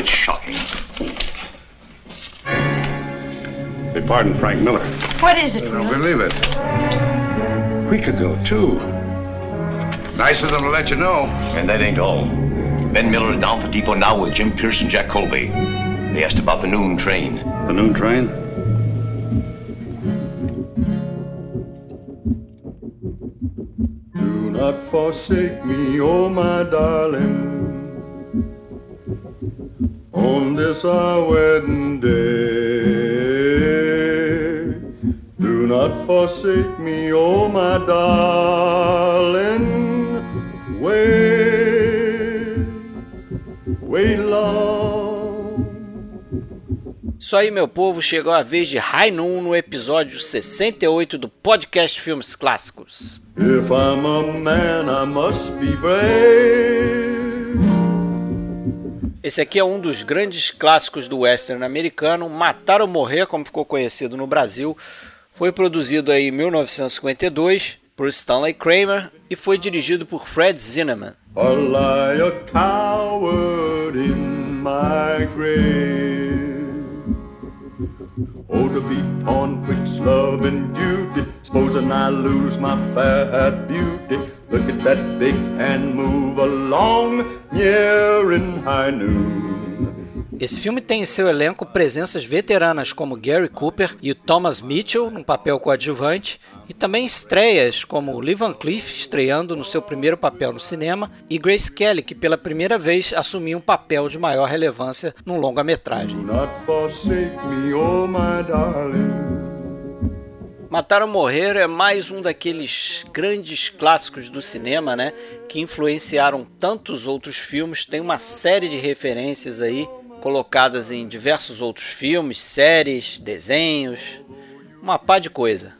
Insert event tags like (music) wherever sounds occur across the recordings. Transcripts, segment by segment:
it's shocking. They pardoned Frank Miller. What is it, I don't Will? believe it. A week ago, too. Nice of them to let you know. And that ain't all. Ben Miller is down for depot now with Jim Pierce and Jack Colby. They asked about the noon train. The noon train? Do not forsake me, oh my darling, on this our wedding day. Do not forsake me, oh my darling, wait, wait long. Isso aí, meu povo, chegou a vez de Noon no episódio 68 do podcast Filmes Clássicos. If I'm a man, I must be brave. Esse aqui é um dos grandes clássicos do western americano, Matar ou Morrer, como ficou conhecido no Brasil. Foi produzido em 1952 por Stanley Kramer e foi dirigido por Fred Zinnemann. lie a coward in my grave. Oh, to be torn twixt love and duty, supposing I lose my fair beauty. Look at that big hand move along, near in high noon. Esse filme tem em seu elenco presenças veteranas como Gary Cooper e o Thomas Mitchell no papel coadjuvante, e também estreias como Lee Van Cleef estreando no seu primeiro papel no cinema e Grace Kelly que pela primeira vez assumiu um papel de maior relevância num longa-metragem. Oh. Matar ou Morrer é mais um daqueles grandes clássicos do cinema, né? Que influenciaram tantos outros filmes. Tem uma série de referências aí colocadas em diversos outros filmes, séries, desenhos, uma pá de coisa.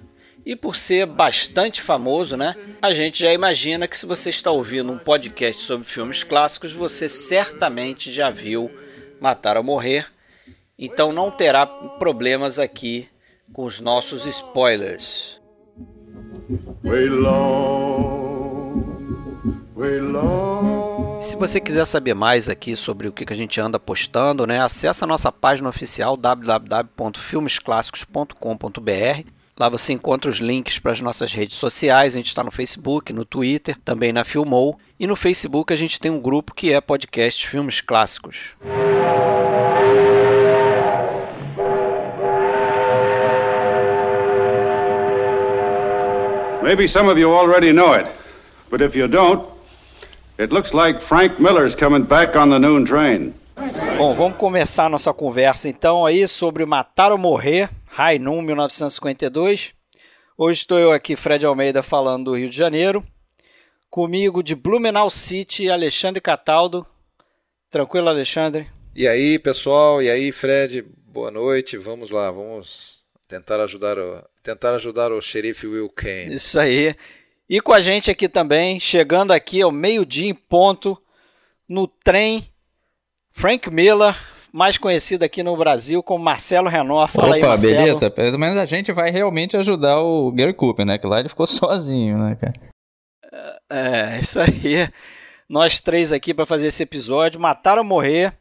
E por ser bastante famoso, né? A gente já imagina que se você está ouvindo um podcast sobre filmes clássicos, você certamente já viu Matar ou Morrer. Então não terá problemas aqui com os nossos spoilers. Se você quiser saber mais aqui sobre o que a gente anda postando, né, acessa a nossa página oficial www.filmesclassicos.com.br. Lá você encontra os links para as nossas redes sociais. A gente está no Facebook, no Twitter, também na Filmou. E no Facebook a gente tem um grupo que é podcast Filmes Clássicos. Maybe some of you already know it, but if you don't, it looks like Frank Miller's coming back on the noon train. Bom, vamos começar a nossa conversa então aí sobre Matar ou Morrer, High Noon 1952. Hoje estou eu aqui, Fred Almeida, falando do Rio de Janeiro. Comigo de Blumenau City, Alexandre Cataldo. Tranquilo, Alexandre? E aí, pessoal? E aí, Fred? Boa noite. Vamos lá, vamos tentar ajudar o, tentar ajudar o xerife Will Kane. Isso aí. E com a gente aqui também, chegando aqui ao meio-dia em ponto, no trem, Frank Miller, mais conhecido aqui no Brasil como Marcelo Renor. Fala aí, Opa, Marcelo. beleza? Pelo menos a gente vai realmente ajudar o Gary Cooper, né? Que lá ele ficou sozinho, né, cara? É, isso aí. Nós três aqui para fazer esse episódio. Mataram ou morrer.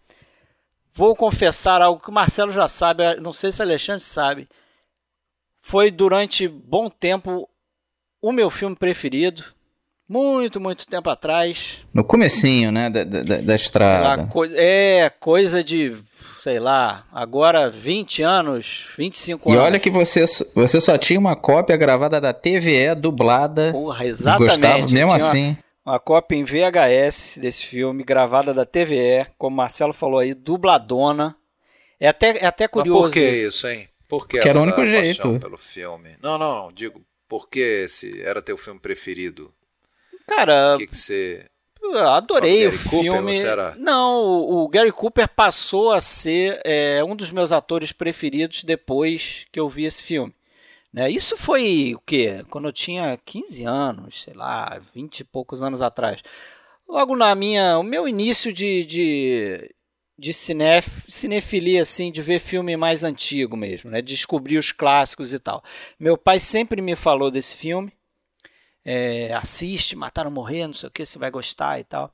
Vou confessar algo que o Marcelo já sabe, não sei se o Alexandre sabe. Foi durante bom tempo o meu filme preferido. Muito, muito tempo atrás. No comecinho, né, da, da, da lá, estrada. coi- é, coisa de, sei lá, agora 20 anos, 25 E anos. olha que você, você só tinha uma cópia gravada da TVE, dublada. Porra, e exatamente. Gostava mesmo Tinha uma- assim. uma cópia em VHS desse filme, gravada da TVE, como o Marcelo falou aí, dubladona. É até, é até Mas curioso. por que isso. hein? Por que, Que era o único jeito. pelo filme? Não, não, não, digo, por que esse era teu filme preferido? Cara, O que, que você. eu adorei o Cooper, filme. era- Não, o, o Gary Cooper passou a ser é, um dos meus atores preferidos depois que eu vi esse filme. Né? Isso foi o quê? Quando eu tinha 15 anos, sei lá, 20 e poucos anos atrás. Logo na minha, o meu início de, de, de cinef, cinefilia, assim, de ver filme mais antigo mesmo, né? Descobrir os clássicos e tal. Meu pai sempre me falou desse filme. É, assiste, Mataram Morrer, não sei o que, você vai gostar e tal.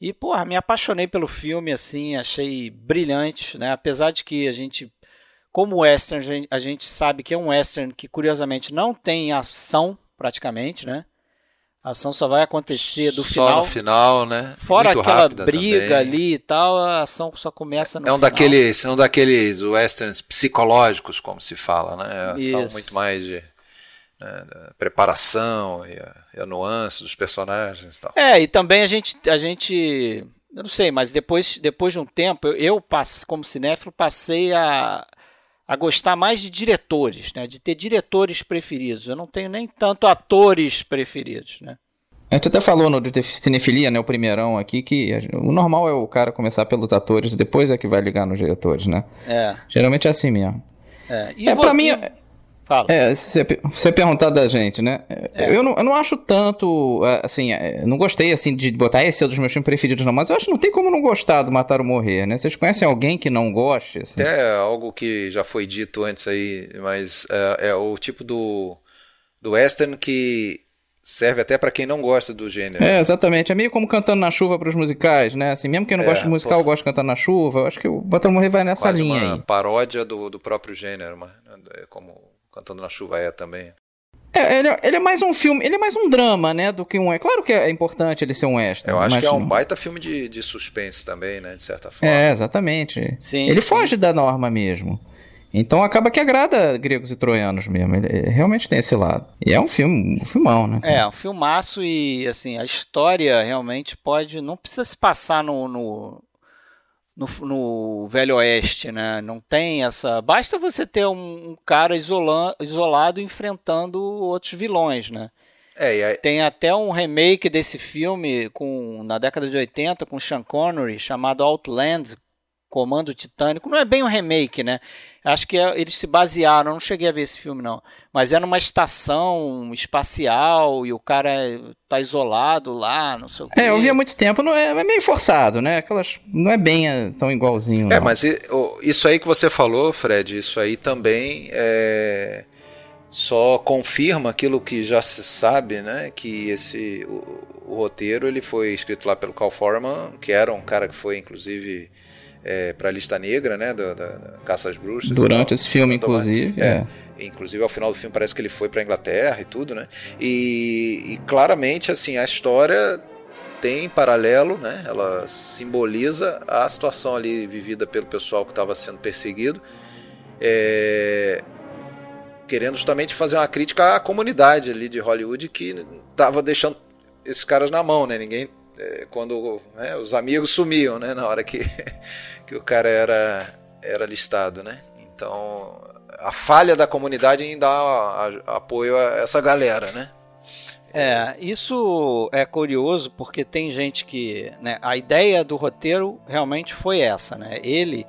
E, porra, me apaixonei pelo filme, assim, achei brilhante, né? Apesar de que a gente, como western, a gente sabe que é um western que, curiosamente, não tem ação, praticamente, né? A ação só vai acontecer do só final. no final, né? Fora Muito aquela briga também. ali e tal, a ação só começa no É um final. daqueles, é um daqueles westerns psicológicos, como se fala, né? São Isso. muito mais de né, preparação e a, e a nuance dos personagens e tal. É, e também a gente, a gente, eu não sei, mas depois, depois de um tempo, eu, eu passe- como cinéfilo, passei a, a gostar mais de diretores, né? De ter diretores preferidos. Eu não tenho nem tanto atores preferidos, né? A gente até falou no de Cinefilia, né, o primeirão aqui, que o normal é o cara começar pelos atores e depois é que vai ligar nos diretores, né? É, Geralmente é assim mesmo. é. E É, vo- pra mim, Fala. É, você- perguntar da gente, né? Eu, não, eu não acho tanto, é, assim, é, não gostei, assim, de botar esse é um dos meus filmes preferidos, não, mas eu acho que não tem como não gostar do Matar ou Morrer, né? Vocês conhecem alguém que não goste, assim? Até algo que já foi dito antes aí, mas é, é o tipo do, do western que serve até pra quem não gosta do gênero. É, exatamente. É meio como Cantando na Chuva pros musicais, né? Assim, mesmo quem não É, gosta de musical, pô. gosta de Cantando na Chuva. Eu acho que o Matar ou Morrer vai nessa Quase linha uma aí. paródia do, do próprio gênero, mas, é como Cantando na Chuva é também. É, ele, é- ele é mais um filme, ele é mais um drama, né? Do que um. É claro que é importante ele ser um extra. Eu acho mas que é um baita filme de, de suspense também, né? De certa forma. É, exatamente. Sim, ele sim. foge da norma mesmo. Então acaba que agrada gregos e troianos mesmo. Ele ele realmente tem esse lado. E é um filme, um filmão, né? É, um filmaço e assim, a história realmente pode. Não precisa se passar no, no, no, no Velho Oeste, né? Não tem essa. Basta você ter um, um cara isola, isolado enfrentando outros vilões, né? É, aí, Tem até um remake desse filme com, na década de 80 com Sean Connery chamado Outland, Comando Titânico. Não é bem um remake, né? Acho que é- eles se basearam, eu não cheguei a ver esse filme não, mas é numa estação espacial e o cara tá isolado lá, não sei o quê. É, eu vi há muito tempo, não é, é meio forçado, né? Aquelas, não é bem é, tão igualzinho. É, não. mas e- o- isso aí que você falou, Fred, isso aí também é, só confirma aquilo que já se sabe, né? Que esse o, o roteiro ele foi escrito lá pelo Cal Foreman, que era um cara que foi inclusive para a lista negra, né? Da, da- da Caça às Bruxas. Durante tal. esse filme, inclusive. É. É. Inclusive ao final do filme parece que ele foi para Inglaterra e tudo, né? E, e claramente assim a história tem paralelo, né? Ela simboliza a situação ali vivida pelo pessoal que estava sendo perseguido, é, querendo justamente fazer uma crítica à comunidade ali de Hollywood que estava deixando esses caras na mão, né? Ninguém é, quando né, os amigos sumiam, né? Na hora que (laughs) que o cara era era listado, né? Então a falha da comunidade em dar apoio a essa galera, né? É, isso é curioso porque tem gente que. Né, a ideia do roteiro realmente foi essa, né? Ele,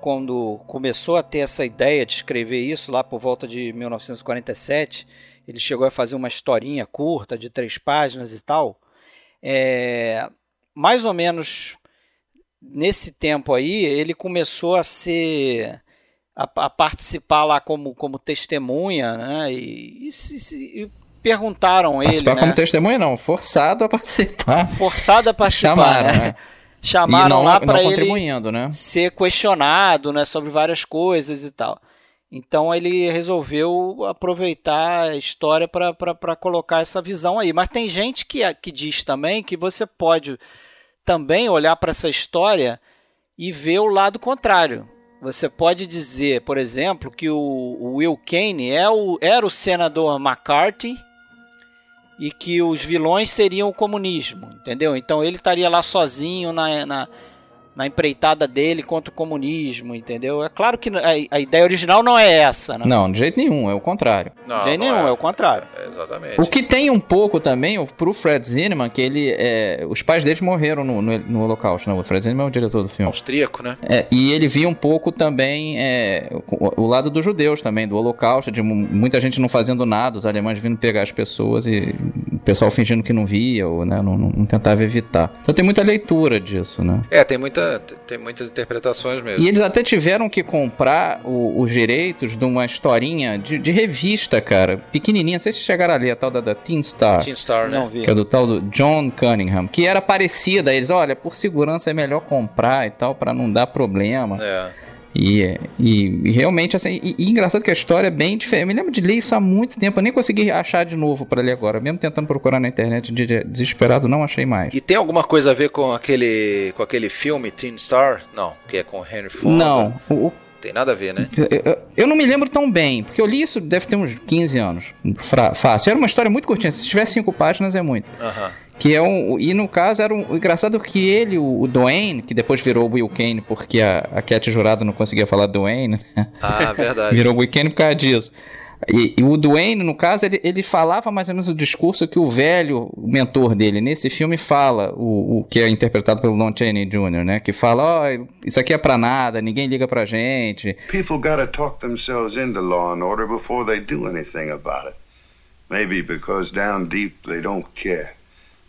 quando começou a ter essa ideia de escrever isso lá por volta de 1947, ele chegou a fazer uma historinha curta de três páginas e tal. É, mais ou menos nesse tempo aí, ele começou a ser. a, a participar lá como, como testemunha, né? E, e se- e perguntaram ele, Participar né? como testemunha, não. Forçado a participar. forçado a participar, Chamaram, né? né? Chamaram não, lá para ele né? ser questionado, né, sobre várias coisas e tal. Então ele resolveu aproveitar a história para colocar essa visão aí. Mas tem gente que, que diz também que você pode também olhar para essa história e ver o lado contrário. Você pode dizer, por exemplo, que o, o Will Kane é o, era o senador McCarthy e que os vilões seriam o comunismo, entendeu? Então ele estaria lá sozinho na, na, na empreitada dele contra o comunismo, entendeu? É claro que a, a ideia original não é essa, né? Não, de jeito nenhum, é o contrário. Não, de jeito não nenhum, é. o contrário. É, exatamente. O que tem um pouco também, o- pro Fred Zinnemann, que ele. É, os pais deles morreram no, no, no Holocausto, né? O Fred Zinnemann é o diretor do filme. Austríaco, né? É, e ele via um pouco também é, o, o lado dos judeus também, do Holocausto, de mu- muita gente não fazendo nada, os alemães vindo pegar as pessoas e pessoal fingindo que não via, ou né, não, não, tentava evitar. Então tem muita leitura disso, né? É, tem, muita, tem muitas interpretações mesmo. E eles até tiveram que comprar o, os direitos de uma historinha de, de, revista, cara, pequenininha. Não sei se chegaram ali, a tal da, da Teen Star. Teen Star, né? Não vi. Que é do tal do John Cunningham, que era parecida. Eles, olha, por segurança é melhor comprar e tal, para não dar problema. É. E, e, e, realmente, assim, e, e, engraçado que a história é bem diferente. Eu me lembro de ler isso há muito tempo, eu nem consegui achar de novo para ler agora. Mesmo tentando procurar na internet de desesperado, não achei mais. E tem alguma coisa a ver com aquele, com aquele filme Teen Star? Não, que é com Henry Fonda. Não, o, tem nada a ver, né? Eu, eu, não me lembro tão bem, porque eu li isso deve ter uns 15 anos. Fácil. Era uma história muito curtinha. Se tiver cinco páginas é muito. Aham. Que é um. E no caso era um. Engraçado que ele, o, o Dwayne, que depois virou o Will Kane, porque a, a Cat Jurado não conseguia falar Dwayne. Né? Ah, (laughs) verdade. virou o Will Kane por causa disso. E, e, o Dwayne, no caso, ele, ele falava mais ou menos o discurso que o velho mentor dele nesse filme fala, o, o que é interpretado pelo Lon Chaney Jr., né? Que fala, ó, oh, isso aqui é pra nada, ninguém liga pra gente. People gotta talk themselves into law and order before they do anything about it. Maybe because down deep they don't care.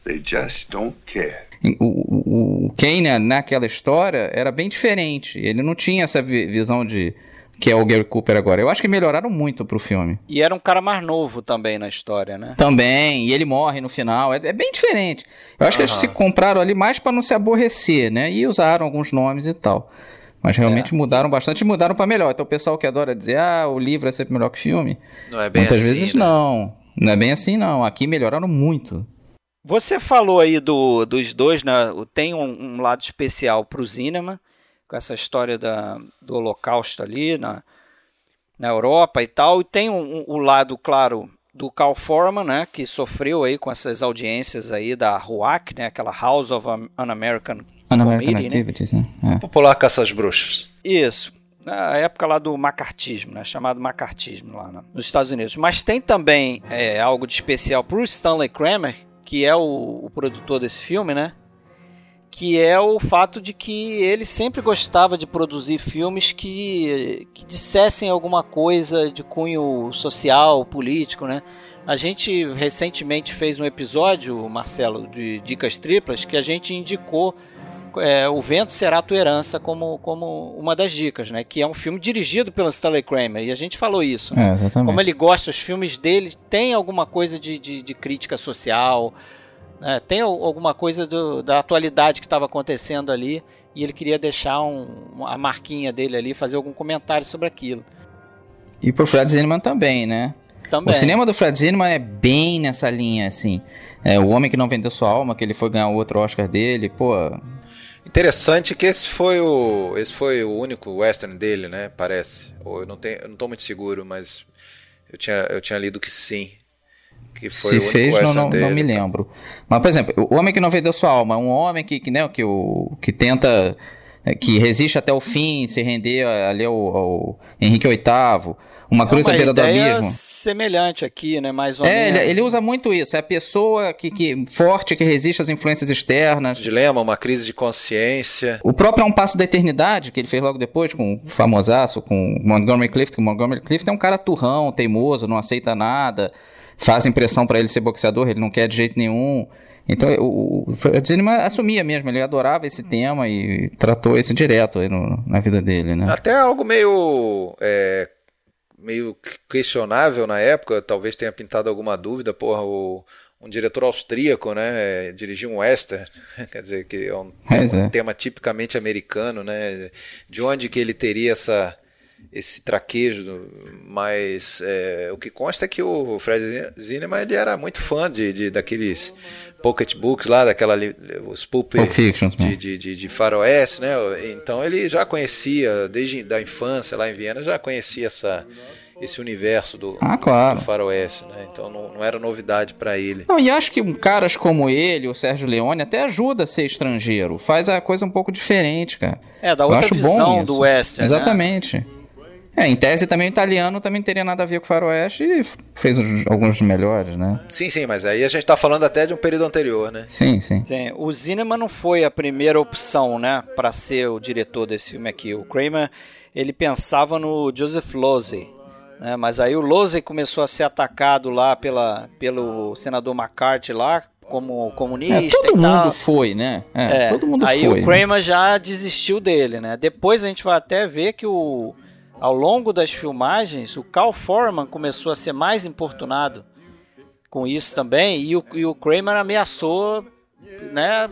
They just don't care. O, o, o Kane, naquela história, era bem diferente. Ele não tinha essa visão de que é o Gary Cooper agora. Eu acho que melhoraram muito pro filme. E era um cara mais novo também na história, né? Também, e ele morre no final. É, é bem diferente. Eu acho uhum. que eles se compraram ali mais para não se aborrecer, né? E usaram alguns nomes e tal. Mas realmente é. mudaram bastante e mudaram para melhor. Então o pessoal que adora dizer, ah, o livro é sempre melhor que o filme. Não é bem Muitas assim, vezes né? não. Não é bem assim, não. Aqui melhoraram muito. Você falou aí do, dos dois, né? Tem um, um lado especial para o cinema, com essa história da, do Holocausto ali na, na Europa e tal. E tem o um, um, lado, claro, do Carl Foreman, né? Que sofreu aí com essas audiências aí da RUAC, né? Aquela House of Un-American Un-American né? Activities, né? É. Popular Caça às Bruxas. Isso na época lá do macartismo, né, chamado macartismo lá né, nos Estados Unidos. Mas tem também é, algo de especial para o Stanley Kramer, que é o, o produtor desse filme, né? que é o fato de que ele sempre gostava de produzir filmes que, que dissessem alguma coisa de cunho social, político, né? A gente recentemente fez um episódio, Marcelo, de Dicas Triplas, que a gente indicou é, O Vento Será Tua Herança como, como uma das dicas, né? Que é um filme dirigido pelo Stanley Kramer, e a gente falou isso. É, exatamente. Como ele gosta, os filmes dele tem alguma coisa de, de, de crítica social, né? tem alguma coisa do, da atualidade que estava acontecendo ali, e ele queria deixar um, a marquinha dele ali, fazer algum comentário sobre aquilo. E pro Fred Zinnemann também, né? Também. O cinema do Fred Zinnemann é bem nessa linha, assim. É, o Homem que Não Vendeu Sua Alma, que ele foi ganhar outro Oscar dele, pô, Interessante que esse foi o esse foi o único western dele, né? Parece. Ou eu não tenho, eu não tô muito seguro, mas eu tinha eu tinha lido que sim. Que foi Se o fez, não, não, dele, não me tá? lembro. Mas por exemplo, o homem que não vendeu sua alma, um homem que que né, que o que tenta que resiste até o fim, se render ali ao, ao Henrique VIII uma cruz à beira do abismo. semelhante aqui, né? Mais ou é, menos. Ele, ele, usa muito isso. É a pessoa que, que forte, que resiste às influências externas. Dilema, uma crise de consciência. O próprio É um Passo da Eternidade, que ele fez logo depois com o famosaço, com Montgomery Clift, que o Montgomery Clift é um cara turrão, teimoso, não aceita nada, faz impressão para ele ser boxeador, ele não quer de jeito nenhum. Então, o, o assumia mesmo, ele adorava esse tema e tratou isso direto no, na vida dele, né? Até algo meio é, meio questionável na época, talvez tenha pintado alguma dúvida, porra, o, um diretor austríaco, né, dirigir um western, (laughs) quer dizer, que é um, tema, é. tema tipicamente americano, né, de onde que ele teria essa esse traquejo, mas é, o que consta é que o Fred Zinnemann ele era muito fã de, de daqueles pocket books lá, daquela os pulp de, de, de, de faroeste, né? Então ele já conhecia desde da infância lá em Viena, já conhecia essa esse universo do, ah, claro. do faroeste, né? Então não, não era novidade para ele. Não, e acho que caras como ele, o Sérgio Leone, até ajuda a ser estrangeiro, faz a coisa um pouco diferente, cara. É, da outra visão do western, né? Exatamente. Né? É, em tese também o italiano também teria nada a ver com o faroeste e fez alguns dos melhores, né? Sim, sim, mas aí a gente tá falando até de um período anterior, né? Sim, sim. sim o Zinnemann não foi a primeira opção, né, para ser o diretor desse filme aqui. O Kramer, ele pensava no Joseph Losey, Né? Mas aí o Losey começou a ser atacado lá pela, pelo senador McCarthy lá, como comunista É, todo e mundo tal. foi, né? É, É, todo mundo aí foi. o Kramer já desistiu dele, né? Depois a gente vai até ver que o, ao longo das filmagens, o Cal Foreman começou a ser mais importunado com isso também, e o, e o Kramer ameaçou, né,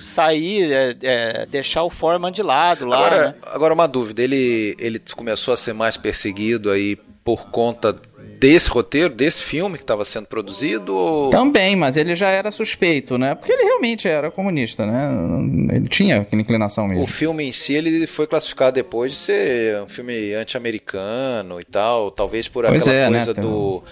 sair, é, é, deixar o Foreman de lado lá, Agora, né? agora uma dúvida, ele, ele começou a ser mais perseguido aí por conta desse roteiro, desse filme que estava sendo produzido? Ou... Também, mas ele já era suspeito, né? Porque ele realmente era comunista, né? Ele tinha aquela inclinação mesmo. O filme em si ele foi classificado depois de ser um filme anti-americano e tal, talvez por Pois aquela é, né, coisa tem do.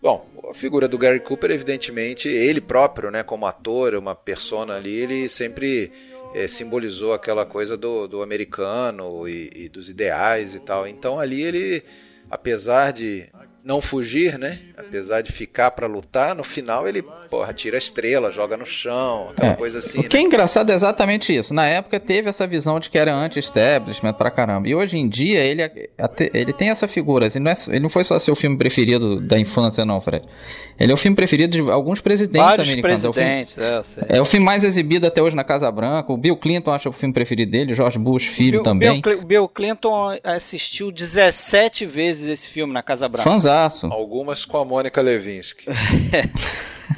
Bom, a figura do Gary Cooper, evidentemente, ele próprio, né, como ator, uma persona ali, ele sempre eh, simbolizou aquela coisa do, do americano e, e dos ideais e tal. Então ali ele, apesar de não fugir, né? Apesar de ficar pra lutar, no final ele, porra, tira a estrela, joga no chão, aquela É. coisa assim. O que é né? engraçado é exatamente isso. Na época teve essa visão de que era anti-establishment pra caramba. E hoje em dia ele, até- ele tem essa figura. Assim, não é- ele não foi só seu filme preferido da infância, não, Fred. Ele é o filme preferido de alguns presidentes Vários americanos. É o filme- presidentes, é. É o filme mais exibido até hoje na Casa Branca. O Bill Clinton acha o filme preferido dele, George Bush, filho Bill- também. Bill, Cli- Bill Clinton assistiu 17 vezes esse filme na Casa Branca. Fanzaço. Algumas com a Mônica Levinsky. (laughs)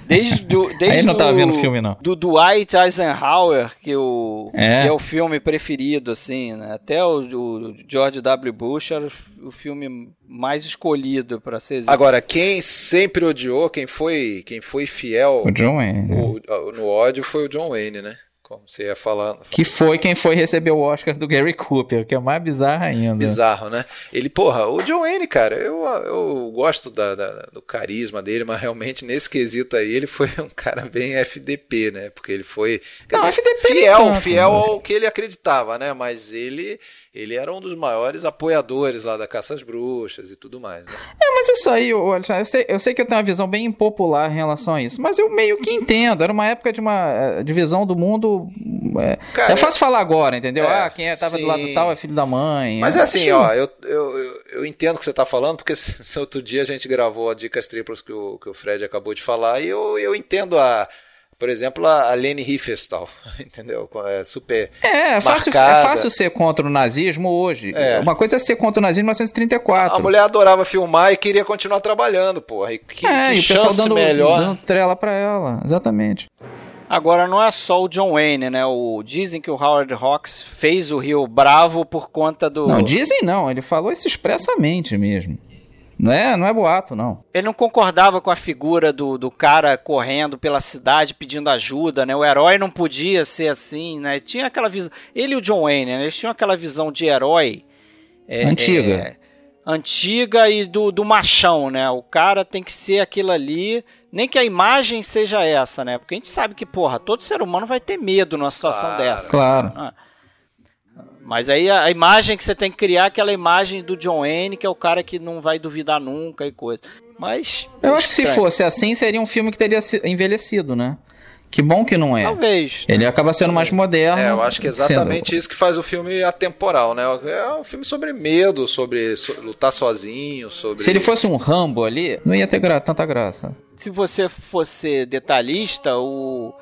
Desde, do, desde Aí não tava do- vendo o filme, não. Do Dwight Eisenhower, que, o, É. que é o filme preferido, assim, né? Até o, o George W. Bush era o- filme mais escolhido para ser exibido. Agora, quem sempre odiou, quem foi, quem foi fiel O John Wayne. o- no ódio foi o John Wayne, né? Como você ia falando. Que foi quem foi receber o Oscar do Gary Cooper, que é mais bizarro ainda. Bizarro, né? Ele, porra, o John Wayne, cara, eu, eu gosto da, da- do carisma dele, mas realmente nesse quesito aí ele foi um cara bem FDP, né? Porque ele foi Não, dizer, FDP fiel, fiel ao que ele acreditava, né? Mas ele, ele era um dos maiores apoiadores lá da Caça às Bruxas e tudo mais. Né? É, mas isso aí, Alexandre, eu sei, eu sei que eu tenho uma visão bem impopular em relação a isso, mas eu meio que entendo. Era uma época de uma eh, divisão do mundo. É, Cara, é fácil falar agora, entendeu? é, ah, quem é, tava sim. do lado tal é filho da mãe. Mas Eu é assim, ó, eu, eu, eu, eu entendo o que você está falando, porque (laughs) se, se outro dia a gente gravou a Dicas Triplas que o, que o Fred acabou de falar, e eu, eu entendo a. Por exemplo, a, a Lene Riefenstahl, (laughs) entendeu? É super. É, é fácil, é marcada. fácil ser contra o nazismo hoje. É. Uma coisa é ser contra o nazismo em 1934. A mulher adorava filmar e queria continuar trabalhando, porra. E que, é, que e o pessoal chance dando, melhor. dando trela pra ela, exatamente. Agora, não é só o John Wayne, né? O, dizem que o Howard Hawks fez o Rio bravo por conta do... Não, dizem não, ele falou isso expressamente mesmo. Não é, não é boato, não. Ele não concordava com a figura do, do cara correndo pela cidade pedindo ajuda, né? O herói não podia ser assim, né? Tinha aquela visão. Ele e o John Wayne, né? Eles tinham aquela visão de herói. é, Antiga. é, antiga e do, do machão, né? O cara tem que ser aquilo ali. Nem que a imagem seja essa, né? Porque a gente sabe que, porra, todo ser humano vai ter medo numa situação Claro. dessa. Claro. Ah. Mas aí a, imagem que você tem que criar é aquela imagem do John Wayne, que é o cara que não vai duvidar nunca e coisa. Mas. Eu acho que se fosse assim, seria um filme que teria envelhecido, né? Que bom que não é. Talvez. Ele acaba sendo mais moderno. É, eu acho que é exatamente isso que faz o filme atemporal, né? É um filme sobre medo, sobre so- lutar sozinho, sobre. Se ele fosse um Rambo ali, não ia ter gra- tanta graça. Se você fosse detalhista, o,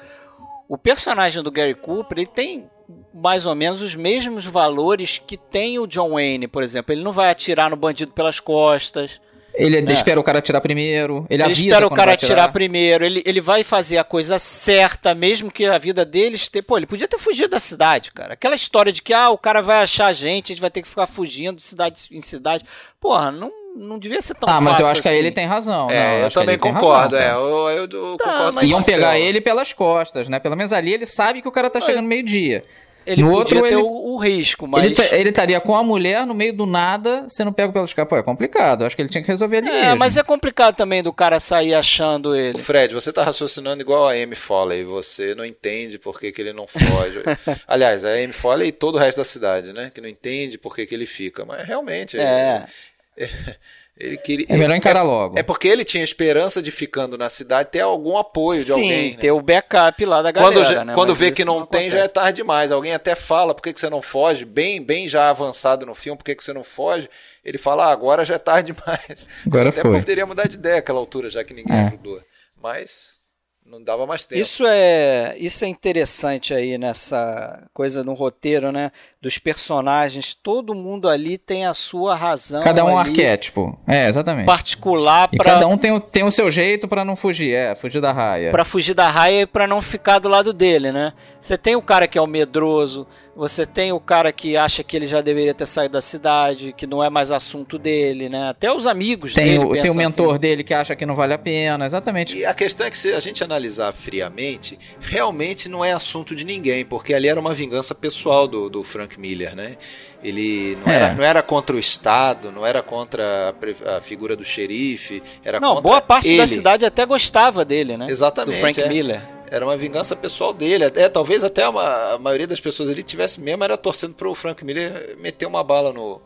o personagem do Gary Cooper ele tem mais ou menos os mesmos valores que tem o John Wayne, por exemplo. Ele não vai atirar no bandido pelas costas. Ele É. espera o cara atirar primeiro. Ele, Ele, espera o cara vai atirar primeiro. Ele, ele vai fazer a coisa certa, mesmo que a vida deles. Te... Pô, ele podia ter fugido da cidade, cara. Aquela história de que ah, o cara vai achar a gente, a gente vai ter que ficar fugindo de cidade em cidade. Porra, não, não devia ser tão Ah, mas eu acho que aí assim. ele tem razão. É, eu, acho que também concordo, razão, é. Eu, eu, eu concordo com Iam pegar ele pelas costas, né? Pelo menos ali ele sabe que o cara tá chegando meio-dia. Ele No podia outro, ter ele- o, o risco, mas. Ele, ta- ele estaria com a mulher no meio do nada, sendo pego pelos caras. Pô, é complicado. Eu acho que ele tinha que resolver ali É, mesmo. mas é complicado também do cara sair achando O ele. Fred, você tá raciocinando igual a Amy Foley, você não entende por que, que ele não foge. (laughs) Aliás, a Amy Foley e todo o resto da cidade, né? Que não entende por que, que ele fica. Mas realmente. É. (laughs) Ele queria, É melhor encarar é, logo. É porque ele tinha esperança de ficando na cidade ter algum apoio de Sim, alguém. né? ter o backup lá da galera, Quando, né? quando vê que não, tem, já é tarde demais. Alguém até fala, por que, que você não foge? Bem, bem já avançado no filme, por que, que você não foge? Ele fala, ah, agora já é tarde (laughs) demais. Agora até foi. poderia mudar de ideia àquela altura, já que ninguém É. ajudou. Mas não dava mais tempo. Isso é, isso é interessante aí nessa coisa no roteiro, né? Dos personagens, todo mundo ali tem a sua razão. Cada um ali arquétipo. É, exatamente. particular para cada um tem, o- tem o seu jeito pra não fugir. É, fugir da raia. para fugir da raia e para não ficar do lado dele, né? Você tem o cara que é o medroso, você tem o cara que acha que ele já deveria ter saído da cidade, que não é mais assunto dele, né? Até os amigos Tem dele o, tem o mentor assim. dele que acha que não vale a pena. Exatamente. E a questão é que se a gente analisar friamente, realmente não é assunto de ninguém, porque ali era uma vingança pessoal do, do Frank Miller, né? Ele não, É. era, não era contra o Estado, não era contra a, a figura do xerife, era Não, contra boa parte ele. da cidade até gostava dele, né? Exatamente. Do Frank é. Miller. Era uma vingança pessoal dele. Até, talvez até uma- a maioria das pessoas ali tivesse mesmo era torcendo pro Frank Miller meter uma bala no,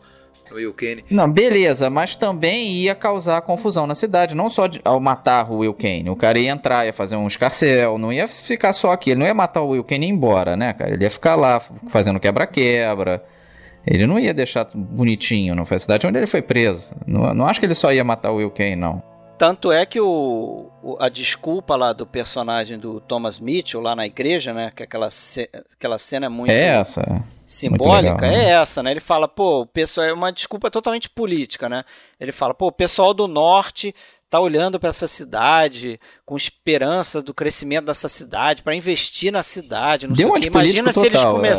no Will Kane. Não, beleza, mas também ia causar confusão na cidade, não só de- ao matar o Will Kane. O cara ia entrar, ia fazer um escarcel, não ia ficar só aqui. Ele não ia matar o Will Kane e ir embora, né, cara? Ele ia ficar lá fazendo quebra-quebra. Ele não ia deixar bonitinho, não foi a cidade onde ele foi preso. Não, não acho que ele só ia matar o Will Kane, não. Tanto é que o, o- a desculpa lá do personagem do Thomas Mitchell lá na igreja, né? Que aquela, ce- aquela cena é muito É essa. simbólica, legal, né? é essa, né? Ele fala, pô, o pessoal é uma desculpa totalmente política, né? Ele fala, pô, o pessoal do norte tá olhando para essa cidade com esperança do crescimento dessa cidade, para investir na cidade, não Deu sei o. Imagina se eles total, come- é.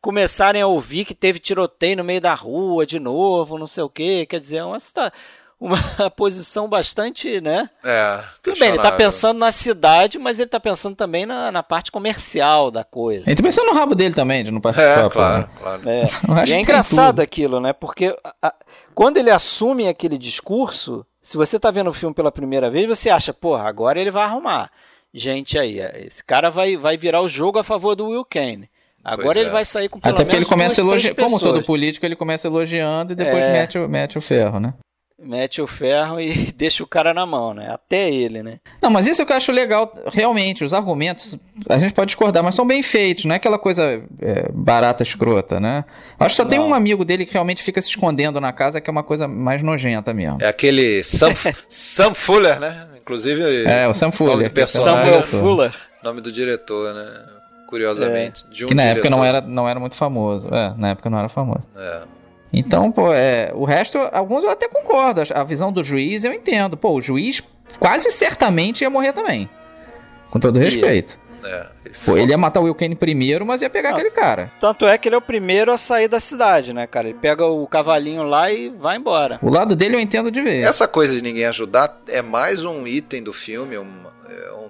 começarem a ouvir que teve tiroteio no meio da rua de novo, não sei o quê. Quer dizer, é uma, cita- uma (laughs) posição bastante, né? É. Tudo bem, ele tá questionável. pensando na cidade, mas ele tá pensando também na, na parte comercial da coisa. Ele tá pensando no rabo dele também, de não participar. É, claro, claro. É. (laughs) E é engraçado tudo. aquilo, né? Porque a- a- quando ele assume aquele discurso, se você tá vendo o filme pela primeira vez, você acha, porra, agora ele vai arrumar. Gente aí, esse cara vai, vai virar o jogo a favor do Will Kane. Agora Pois é. ele vai sair com pelo Até porque ele começa elogiando. Como todo político, ele começa elogiando e depois É. mete, o- mete o ferro, né? Mete o ferro e (laughs) deixa o cara na mão, né? Até ele, né? Não, mas isso é que eu acho legal, realmente, os argumentos, a gente pode discordar, mas são bem feitos, não é aquela coisa é, barata, escrota, né? Acho que só tem Não. um amigo dele que realmente fica se escondendo na casa, que é uma coisa mais nojenta mesmo. É aquele Sam, (laughs) Sam Fuller, né? Inclusive, É, o Sam nome Fuller. do personagem, Samuel? Fuller. nome do diretor, né? Curiosamente. De um Que na época diretor. não era, não era muito famoso. É, na época não era famoso. É. Então, pô, é, o resto, alguns eu até concordo. A visão do juiz eu entendo. Pô, o juiz quase certamente ia morrer também. Com todo respeito. É. Ele Pô, ele ia matar o Will Kane primeiro, mas ia pegar Ah. aquele cara. Tanto é que ele é o primeiro a sair da cidade, né, cara? Ele pega o cavalinho lá e vai embora. O lado dele eu entendo de ver. Essa coisa de ninguém ajudar é mais um item do filme, um, é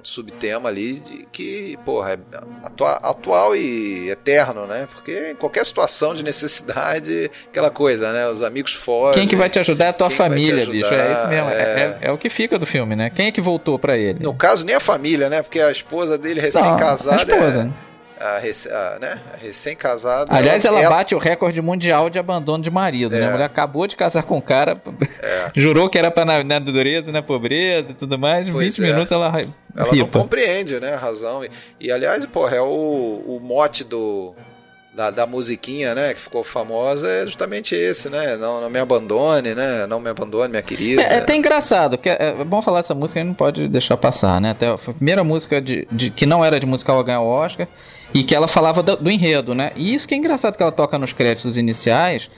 um subtema ali de que, porra, é atua- atual e eterno, né? Porque em qualquer situação de necessidade, aquela coisa, né? Os amigos fogem. Quem que vai te ajudar é a tua família, ajudar, bicho. É isso mesmo. É... é. é- é o que fica do filme, né? Quem é que voltou pra ele? No caso, nem a família, né? Porque a esposa dele recém-casada. a esposa. né? É, a, rec- a, né? a recém-casada. Aliás, ela bate o recorde mundial de abandono de marido, né? É. A mulher acabou de casar com um cara, (laughs) jurou que era pra na, na dureza, na pobreza e tudo mais. Em Pois 20 é. minutos ela, Ela não ripa. compreende, né, a razão. E, e, aliás, porra, é o, o mote do, da, da musiquinha, né, que ficou famosa, é justamente esse, né? Não, não me abandone, né? Não me abandone, minha querida. É, é até engraçado, que é, é bom falar dessa música, a gente não pode deixar passar, né? Até foi a primeira música de, de- que não era de musical a ganhar o Oscar e que ela falava do, do enredo, né? E isso que é engraçado que ela toca nos créditos iniciais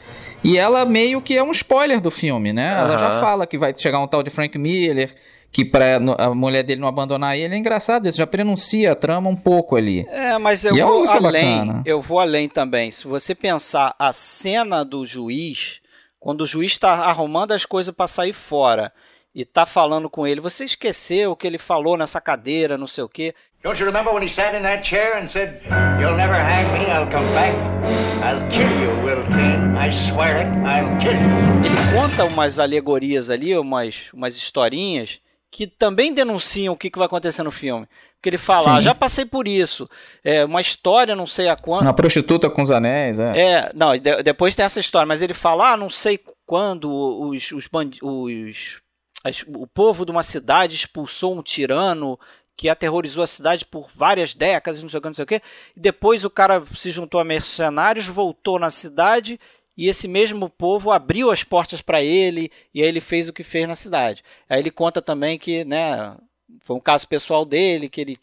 e ela meio que é um spoiler do filme, né? Ela já fala que vai chegar um tal de Frank Miller, que pra a mulher dele não abandonar ele, é engraçado isso, já prenuncia a trama um pouco ali. É, mas eu E é vou música além. bacana. Eu vou além também. Se você pensar a cena do juiz, quando o juiz está arrumando as coisas para sair fora e tá falando com ele, você esqueceu o que ele falou nessa cadeira, não sei o quê. Don't you remember when he sat in that chair and said, You'll never hang me, I'll come back. I'll kill you, Will Kane. I swear it, I'll kill you. Ele conta umas alegorias ali, umas, umas historinhas que também denunciam o que, que vai acontecer no filme. Porque ele fala, ah, já passei por isso. É uma história, não sei a quanto. Uma prostituta com os anéis, é. É, não, de- depois tem essa história, mas ele fala, ah, não sei quando os, os, os as, o povo de uma cidade expulsou um tirano que aterrorizou a cidade por várias décadas, não sei o que, não sei o que. E depois o cara se juntou a mercenários, voltou na cidade e esse mesmo povo abriu as portas para ele e aí ele fez o que fez na cidade. Aí ele conta também que, né, foi um caso pessoal dele, que ele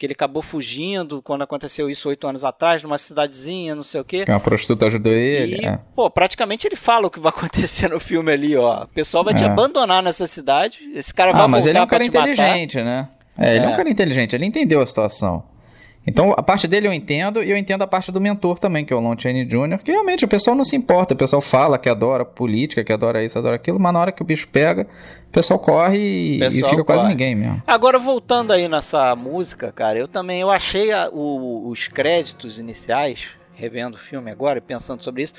que ele acabou fugindo quando aconteceu isso oito anos atrás, numa cidadezinha, não sei o quê. Que uma prostituta ajudou ele. E, é. pô, praticamente ele fala o que vai acontecer no filme ali, ó. O pessoal vai é. te abandonar nessa cidade, esse cara vai ah, mas voltar ele é um cara inteligente, matar. né? É, ele é. é um cara inteligente, ele entendeu a situação. Então, a parte dele eu entendo, e eu entendo a parte do mentor também, que é o Lon Chaney Jr., que realmente o pessoal não se importa, o pessoal fala que adora política, que adora isso, adora aquilo, mas na hora que o bicho pega, o pessoal corre e, pessoal e fica corre. quase ninguém mesmo. Agora, voltando aí nessa música, cara, eu também eu achei a, o, os créditos iniciais, revendo o filme agora e pensando sobre isso,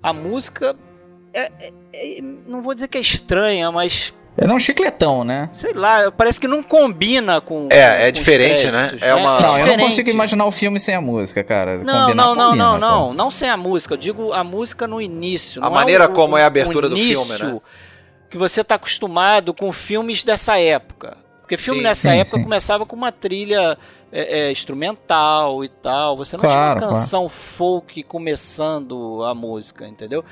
a música, é, é, é, não vou dizer que é estranha, mas é um chicletão, né? Sei lá, parece que não combina com. É, é com diferente, né? É uma. Não, eu não consigo imaginar o filme sem a música, cara. Não, Combinar, não, não, combina, não, não, não sem a música. Eu digo a música no início. A maneira é o, como é a abertura do filme, né? Que você tá acostumado com filmes dessa época. Porque filme sim, nessa sim, época sim. começava com uma trilha é, é, instrumental e tal. Você não claro, tinha uma canção claro. folk começando a música, entendeu?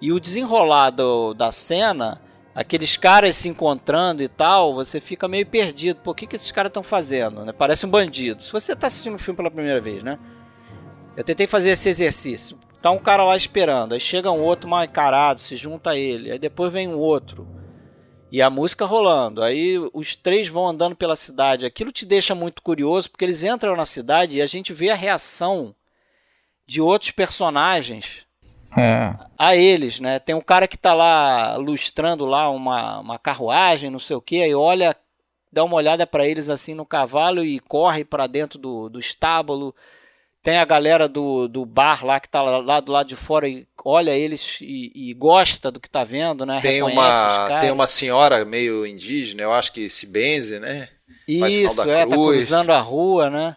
E o desenrolado da cena aqueles caras se encontrando e tal, você fica meio perdido. Por que, que esses caras estão fazendo? Né? Parece um bandido. Se você está assistindo um filme pela primeira vez, né? Eu tentei fazer esse exercício. Tá um cara lá esperando, aí chega um outro mal encarado, se junta a ele, aí depois vem um outro. E a música rolando, aí os três vão andando pela cidade. Aquilo te deixa muito curioso, porque eles entram na cidade e a gente vê a reação de outros personagens é. a eles, né? Tem um cara que tá lá lustrando lá uma, uma carruagem, não sei o que, aí olha, dá uma olhada para eles assim no cavalo e corre para dentro do, do estábulo. Tem a galera do, do bar lá que tá lá do lado de fora e olha eles e, e gosta do que tá vendo, né? Tem uma, tem uma senhora meio indígena, eu acho que se benze, né? Isso, é, tá cruzando a rua, né?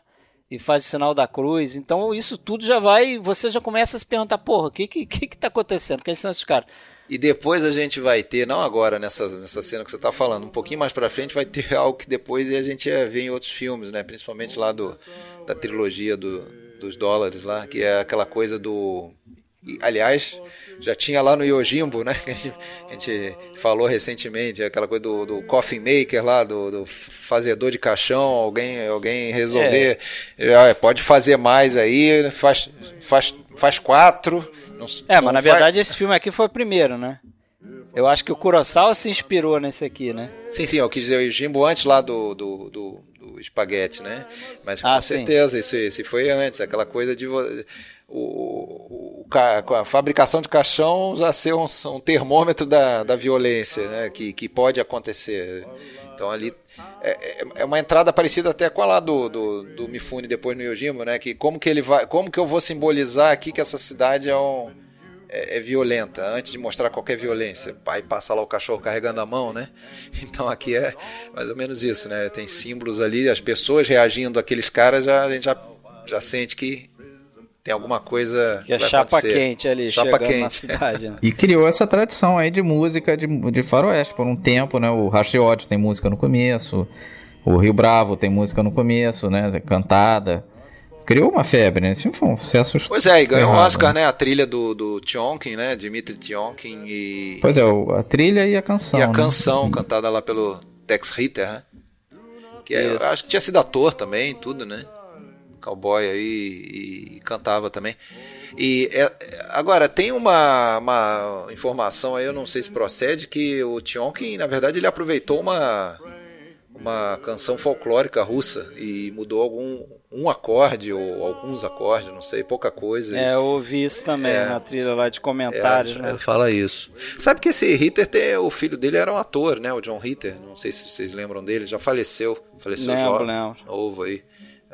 E faz o sinal da cruz. Então isso tudo já vai, você já começa a se perguntar, porra, o que que, que tá acontecendo? Quem são esses caras? E depois a gente vai ter, não agora nessa, nessa cena que você está falando, um pouquinho mais para frente vai ter (laughs) algo que depois a gente ver em outros filmes, né? Principalmente lá do, da trilogia do, dos dólares lá, que é aquela coisa do aliás, já tinha lá no Yojimbo, né? Que a gente, a gente falou recentemente, aquela coisa do, do coffin maker lá, do, do, fazedor de caixão, alguém, alguém resolver, é. pode fazer mais aí, faz, faz, faz quatro. Não, é, mas na faz... verdade esse filme aqui foi o primeiro, né? Eu acho que o Kurosawa se inspirou nesse aqui, né? Sim, sim, eu quis dizer o Yojimbo antes lá do, do, do, do espaguete, né? Mas com ah, certeza, sim. isso, isso foi antes, aquela coisa de o, o, a fabricação de caixão já ser um, um termômetro da, da violência né, que, que pode acontecer. Então ali é, é, é uma entrada parecida até com a lá do, do, do Mifune depois no Yojimbo, né? Que como que ele vai, como que eu vou simbolizar aqui que essa cidade é um é, é, violenta, antes de mostrar qualquer violência. Aí passa lá o cachorro carregando a mão, né? (laughs) Então aqui é mais ou menos isso, né? Tem símbolos ali, as pessoas reagindo àqueles caras, já, a gente já, já sente que tem alguma coisa que é chapa acontecer. quente ali, chapa quente. na cidade. Né? (laughs) e criou essa tradição aí de música de, de faroeste por um tempo, né? O Rachiote tem música no começo, o Rio Bravo tem música no começo, né? Cantada. Criou uma febre, né? Esse filme foi um sucesso. Pois é, e ganhou o Oscar, né? A trilha do, do Tionkin, né? Dimitri Tionkin e. Pois é, a trilha e a canção. E a né? canção, cantada lá pelo Tex Ritter, né? Que é, acho que tinha sido ator também, tudo, né? Cowboy aí e, cantava também. E é, agora tem uma, uma informação aí, eu não sei se procede, que o Tionkin, na verdade, ele aproveitou uma uma canção folclórica russa e mudou algum um acorde ou alguns acordes, não sei, pouca coisa. É, eu ouvi isso também é, na trilha lá de comentários. É, né? Ele fala isso. Sabe que esse Ritter, tem, o filho dele era um ator, né? O John Ritter, não sei se vocês lembram dele, já faleceu, faleceu lembro, jovem, lembro. novo aí.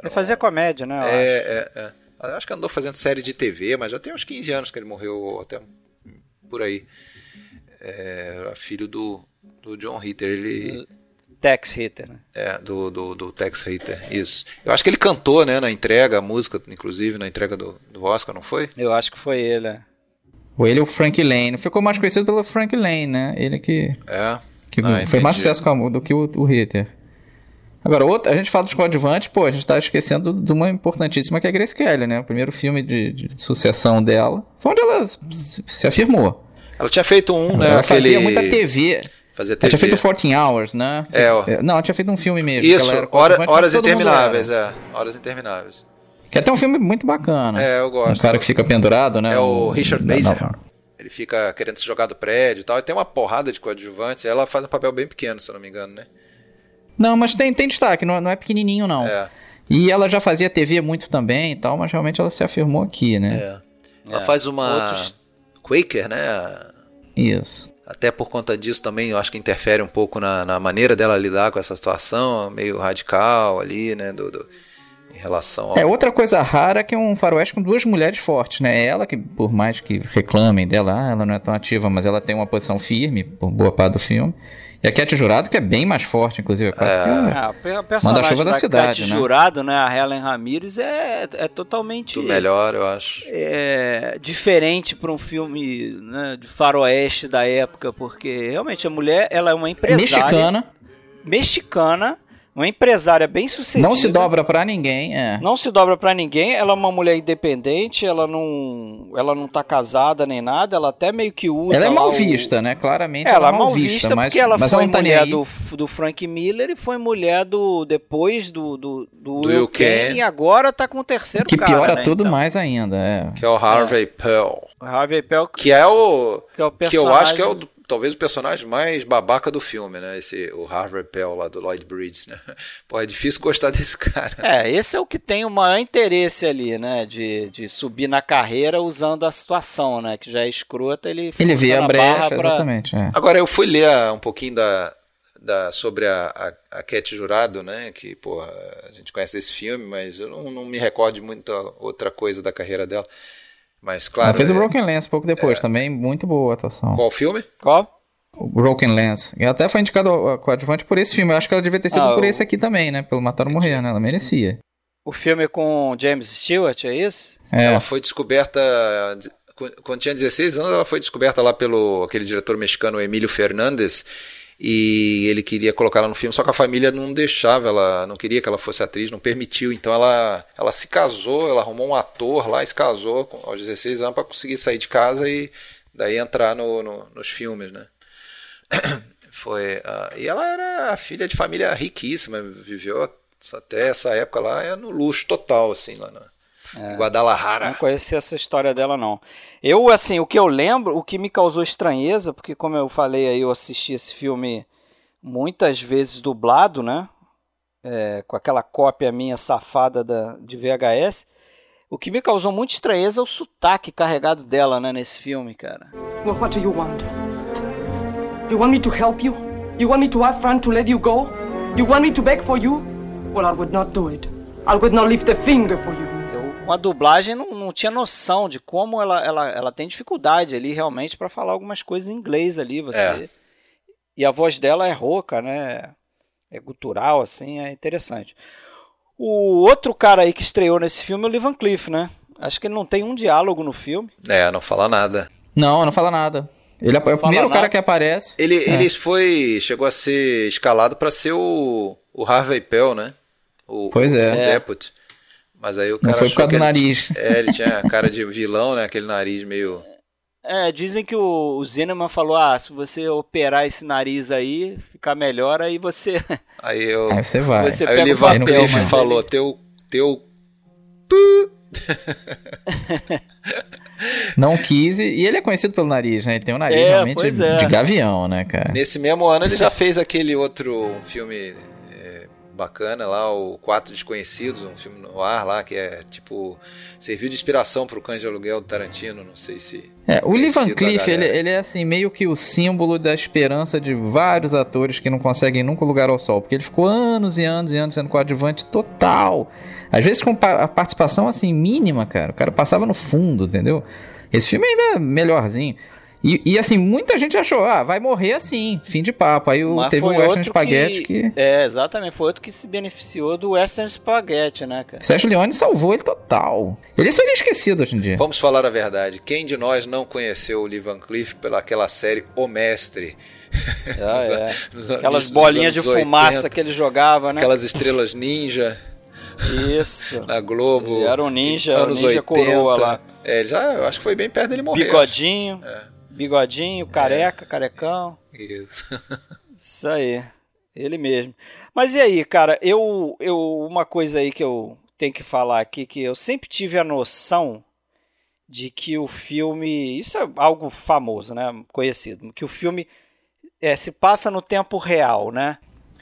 Ele fazia comédia, né? É, é, é. Acho que andou fazendo série de TV, mas já tem uns 15 anos que ele morreu, até por aí. É, filho do, do John Ritter. Ele. Tex Ritter, né? É, do, do, do, Tex Ritter, isso. Eu acho que ele cantou, né, na entrega, a música, inclusive, na entrega do, do Oscar, não foi? Eu acho que foi ele, é. Ou ele é o Frank Lane. Ficou mais conhecido pelo Frank Lane, né? Ele que, É. que Ah, foi mais entendi. sucesso com a- do que o, o Ritter. Agora, outra, a gente fala dos coadjuvantes, pô, a gente tá esquecendo de uma importantíssima que é a Grace Kelly, né? O primeiro filme de, de sucessão dela foi onde ela se, afirmou. Ela tinha feito um, né? ela aquele... fazia muita TV. Fazia Ela TV. tinha feito 14 Hours, né? É, ó. Não, ela tinha feito um filme mesmo. Isso, ela hora- Horas Intermináveis, é. Horas Intermináveis. Que é até um filme muito bacana. É, eu gosto. Um cara que fica pendurado, né? É o Richard não, Mason. Ele fica querendo se jogar do prédio e tal. E tem uma porrada de coadjuvantes. Ela faz um papel bem pequeno, se eu não me engano, né? Não, mas tem, tem destaque, não, não é pequenininho, não. É. E ela já fazia TV muito também e tal, mas realmente ela se afirmou aqui, né? É. Ela faz uma Outros- Quaker, né? Isso. Até por conta disso também, eu acho que interfere um pouco na, na maneira dela lidar com essa situação, meio radical ali, né? Do, do- em relação ao. É, outra coisa rara é que é um faroeste com duas mulheres fortes, né? Ela que, por mais que reclamem dela, ah, ela não é tão ativa, mas ela tem uma posição firme por boa parte do filme. E a Cat Jurado, que é bem mais forte, inclusive, é quase que Ah, o pe- o personagem Manda-chuva da da cidade, Cat né? Jurado, né? A Helen Ramirez é, é totalmente do melhor, eu acho. é, diferente para um filme né, de faroeste da época, porque realmente a mulher ela é uma empresária mexicana, mexicana, uma empresária bem sucedida. não se dobra pra ninguém, é. Não se dobra pra ninguém, ela é uma mulher independente, ela não, ela não tá casada nem nada, ela até meio que usa Ela é mal o- vista, né? Claramente Ela é mal vista mas, porque ela mas foi ela tá mulher do, do Frank Miller e foi mulher do depois do do, do, Do Will Kane e agora tá com o terceiro Que cara, piora né, tudo então. mais ainda, é. Que é o Harvey Pearl. O Harvey Pell Que é o. que é o Que eu acho que é o, personagem- talvez o personagem mais babaca do filme, né? Esse, o Harvey Pell lá do Lloyd Bridges, né? (laughs) Pô, é difícil gostar desse cara. É, esse é o que tem o maior interesse ali, né? De, de subir na carreira usando a situação, né? Que já é escrota, ele Ele vê a brecha, pra- exatamente. É. Agora eu fui ler um pouquinho da, da sobre a, a, a Cat Jurado, né? Que porra, a gente conhece desse filme, mas eu não, não me recordo de muita outra coisa da carreira dela. Mas claro. ela fez o é- Broken Lance pouco depois, também muito boa a atuação. Qual filme? Qual? O Broken Lance. E até foi indicado a coadjuvante por esse filme. Eu acho que ela devia ter sido Ah, por o- esse aqui também, né? Pelo Matar ou Morrer, né? Ela merecia. O filme com James Stewart, é isso? É. Ela foi descoberta. Quando tinha 16 anos, ela foi descoberta lá pelo aquele diretor mexicano Emílio Fernandes. E ele queria colocá-la no filme, só que a família não deixava, ela não queria que ela fosse atriz, não permitiu. Então ela, ela se casou, ela arrumou um ator lá se casou aos 16 anos para conseguir sair de casa e daí entrar no, no- nos filmes, né? (clears throat) Foi, ah, e ela era filha de família riquíssima, viveu até essa época lá é no luxo total, assim, lá na, em Guadalajara. Não conhecia essa história dela, não. Eu, assim, o que eu lembro, o que me causou estranheza, porque como eu falei aí, eu assisti esse filme muitas vezes dublado, né? É, com aquela cópia minha safada da, de VHS. O que me causou muita estranheza é o sotaque carregado dela, né, nesse filme, cara. Well, what do you want? You want me to help you? You want me to ask Fran to let you go? You want me to beg for you? Well, I would not do it. I would not lift a finger for you. Com a dublagem, não, não tinha noção de como ela, ela, ela tem dificuldade ali realmente para falar algumas coisas em inglês ali. Você... É. E a voz dela é rouca, né? É gutural, assim, é interessante. O outro cara aí que estreou nesse filme é o Lee Van Cleef, né? Acho que ele não tem um diálogo no filme. É, não fala nada. Não, não fala nada. Ele é o primeiro nada. cara que aparece. Ele, É. ele foi. chegou a ser escalado para ser o, o Harvey Pell, né? O, Pois é. o É. deputy. Mas aí o Não cara foi por achou causa do que ele- nariz. É, ele tinha a cara de vilão, né? Aquele nariz meio. É, dizem que o, o Zinnemann falou: ah, se você operar esse nariz aí, ficar melhor, aí você. (laughs) Aí eu. Aí você vai. Você aí o pega o papel, mano. falou: teu. teu. (laughs) Não quis. E e ele é conhecido pelo nariz, né? Ele tem um nariz É, realmente é. de gavião, né, cara? Nesse mesmo ano ele já fez aquele outro filme bacana lá, o Quatro Desconhecidos, um filme no ar lá, que é tipo. serviu de inspiração pro Cães de Aluguel do Tarantino, não sei se. É, o Lee Van Cleef, ele, ele é assim, meio que o símbolo da esperança de vários atores que não conseguem nunca lugar ao sol, porque ele ficou anos e anos e anos sendo coadjuvante total. Às vezes com a participação assim mínima, cara. O cara passava no fundo, entendeu? Esse filme ainda é melhorzinho. E, e, assim, muita gente achou, ah, vai morrer assim, fim de papo. Aí o, teve o Western Spaghetti que... que... É, exatamente, foi outro que se beneficiou do Western Spaghetti, né, cara? Sérgio Leone salvou ele total. Ele seria esquecido hoje em dia. Vamos falar a verdade. Quem de nós não conheceu o Lee Van Cleef pelaquela série O Mestre? Ah, (laughs) nos, é. nos, Aquelas nos, bolinhas de fumaça 80, que ele jogava, né? Aquelas estrelas ninja. Isso. (laughs) Na Globo. Ele era um ninja, anos ninja 80. coroa lá. É, já, eu acho que foi bem perto dele morrer. Bigodinho. É. Bigodinho, careca, é. carecão. Isso. (laughs) Isso aí. Ele mesmo. Mas e aí, cara, eu, eu uma coisa aí que eu tenho que falar aqui que eu sempre tive a noção de que o filme, isso é algo famoso, né, conhecido, que o filme é, se passa no tempo real, né?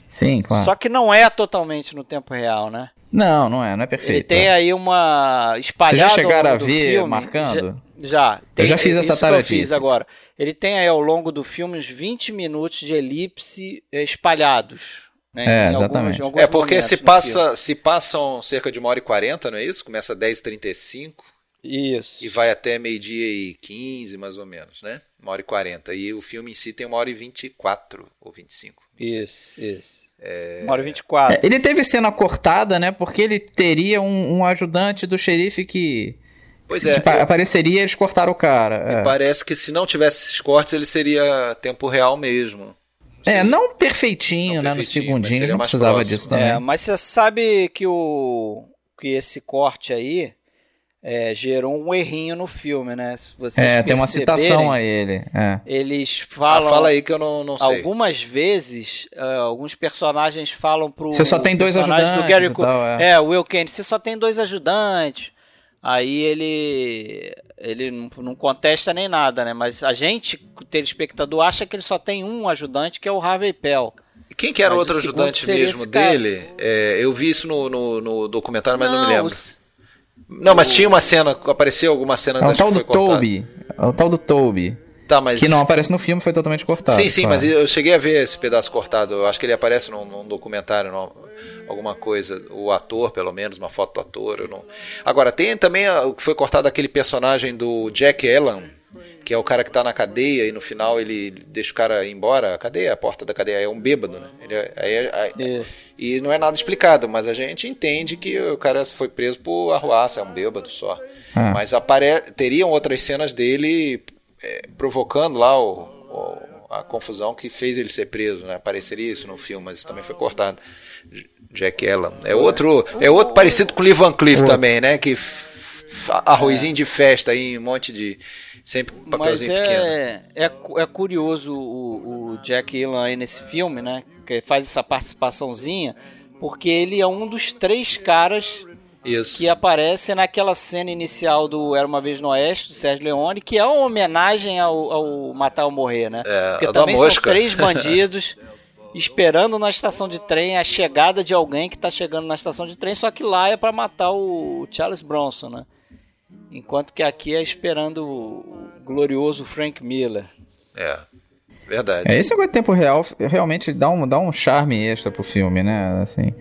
Sim, claro. Só que não é totalmente no tempo real, né? Não, não é, não é perfeito. Ele tem é. aí uma espalhada. Vocês já chegaram a ver filme, marcando? Já. Já tem, eu já fiz essa tarefa. fiz agora. Ele tem aí ao longo do filme uns 20 minutos de elipse eh, espalhados. Né, é, exatamente. Alguns, alguns é porque se, passa, se passam cerca de uma hora e 40, não é isso? Começa às 10h35. Isso. E vai até meio-dia e 15, mais ou menos, né? Uma hora e 40. E o filme em si tem uma hora e 24 ou 25. Isso, isso. É... Uma hora e 24. É, ele teve cena cortada, né? Porque ele teria um, um ajudante do xerife que Pois é. Tipo, eu... apareceria eles cortaram o cara. É. Parece que se não tivesse esses cortes, ele seria tempo real mesmo. É, não perfeitinho, não né? Perfeitinho, no segundinho, não precisava próximo. disso também. É, mas você sabe que o que esse corte aí é, gerou um errinho no filme, né? Se vocês é, tem uma citação a ele. É. Eles falam. Ah, fala aí que eu não, não sei. Algumas vezes, uh, alguns personagens falam pro. Você só tem dois ajudantes. Do Gary tal, é. é, o Will Kane, você só tem dois ajudantes. Aí ele ele não, contesta nem nada, né? Mas a gente, o telespectador, acha que ele só tem um ajudante, que é o Harvey Pell. Quem que era o outro ajudante mesmo dele? É, eu vi isso no, no, no documentário, mas não, não me lembro. Os... Não, mas tinha uma cena, apareceu alguma cena é o tal do Toby. É o tal do Toby. Tá, mas... Que não aparece no filme, foi totalmente cortado. Sim, sim, claro. mas eu cheguei a ver esse pedaço cortado. Eu acho que ele aparece num, num documentário, não, alguma coisa. O ator, pelo menos, uma foto do ator. Não... Agora, tem também o que foi cortado aquele personagem do Jack Allen, que é o cara que tá na cadeia e no final ele deixa o cara ir embora. A cadeia, a porta da cadeia é um bêbado, né? Ele é, é, é, e não é nada explicado, mas a gente entende que o cara foi preso por arruaça, é um bêbado só. Ah. Mas apare... teriam outras cenas dele é, provocando lá o, o, a confusão que fez ele ser preso, né? Apareceria isso no filme, mas isso também foi cortado. Jack Ellen. É outro, é outro parecido com o Lee Van Cleef também, né? Que arrozinho de festa aí, um monte de sempre papelzinho Mas é, pequeno. É, é curioso o, o Jack Elan aí nesse filme, né? Que faz essa participaçãozinha, porque ele é um dos três caras isso. Que aparece naquela cena inicial do Era Uma Vez no Oeste, do Sérgio Leone, que é uma homenagem ao, ao Matar ou Morrer, né? É, Porque também são três (laughs) bandidos esperando na estação de trem a chegada de alguém que está chegando na estação de trem, só que lá é para matar o Charles Bronson, né? Enquanto que aqui é esperando o glorioso Frank Miller. É, verdade. É, esse agora tempo real realmente dá um, dá um charme extra pro filme, né? Assim,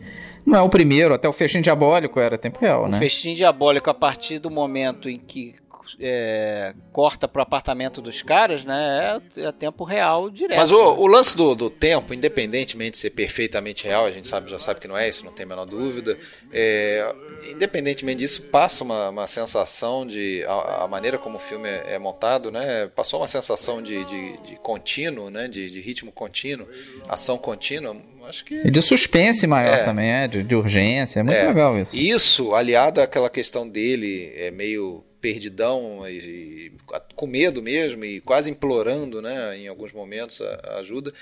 não é o primeiro, até o Festim Diabólico era tempo real, o né? O Festim Diabólico, a partir do momento em que é, corta pro apartamento dos caras, né? É, é tempo real direto. Mas o, né? o lance do, do, tempo, independentemente de ser perfeitamente real, a gente sabe, já sabe que não é isso, não tem a menor dúvida. É, independentemente disso, passa uma, uma sensação de. A, a, maneira como o filme é, é montado, né? Passou uma sensação de, de, de contínuo, né? De, de ritmo contínuo, ação contínua acho que. E de suspense maior é. também, é, de, de, urgência, é muito é. legal isso. Isso, aliado àquela questão dele, é meio perdidão e, com medo mesmo e quase implorando, né, em alguns momentos a, a ajuda.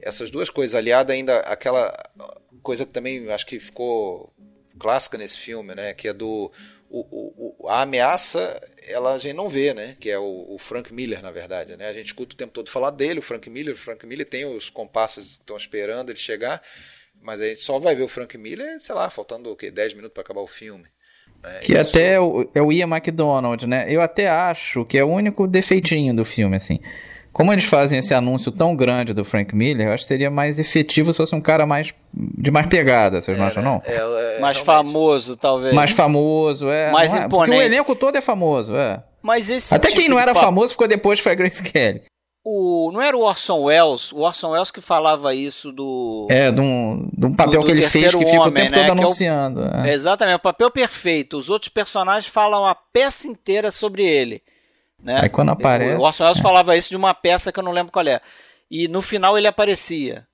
Essas duas coisas, aliada ainda àquela coisa que também acho que ficou clássica nesse filme, né, que é do o, o, a ameaça ela a gente não vê, né? Que é o, o, Frank Miller, na verdade. Né? A gente escuta o tempo todo falar dele, o Frank Miller. O Frank Miller tem os compassos que estão esperando ele chegar, mas a gente só vai ver o Frank Miller, sei lá, faltando o quê? 10 minutos para acabar o filme. Né? Que Isso... até é o, é o Ian McDonald, né? Eu até acho que é o único defeitinho do filme, assim. Como eles fazem esse anúncio tão grande do Frank Miller, eu acho que seria mais efetivo se fosse um cara mais de mais pegada, vocês não é, acham, não? É, é, mais realmente. famoso, talvez. Mais famoso, é. Mais é? imponente. Porque o elenco todo é famoso, é. Mas esse Até tipo quem não era famoso ficou depois foi a Grace Kelly. O, não era o Orson Welles? O Orson Welles que falava isso do. É, de um, de um papel do que ele fez que fica o homem, tempo né, todo que é o- anunciando. é. É, Exatamente, o papel perfeito. Os outros personagens falam a peça inteira sobre ele. Né? Aí quando aparece, O Orson Welles falava isso de uma peça que eu não lembro qual é. E no final ele aparecia.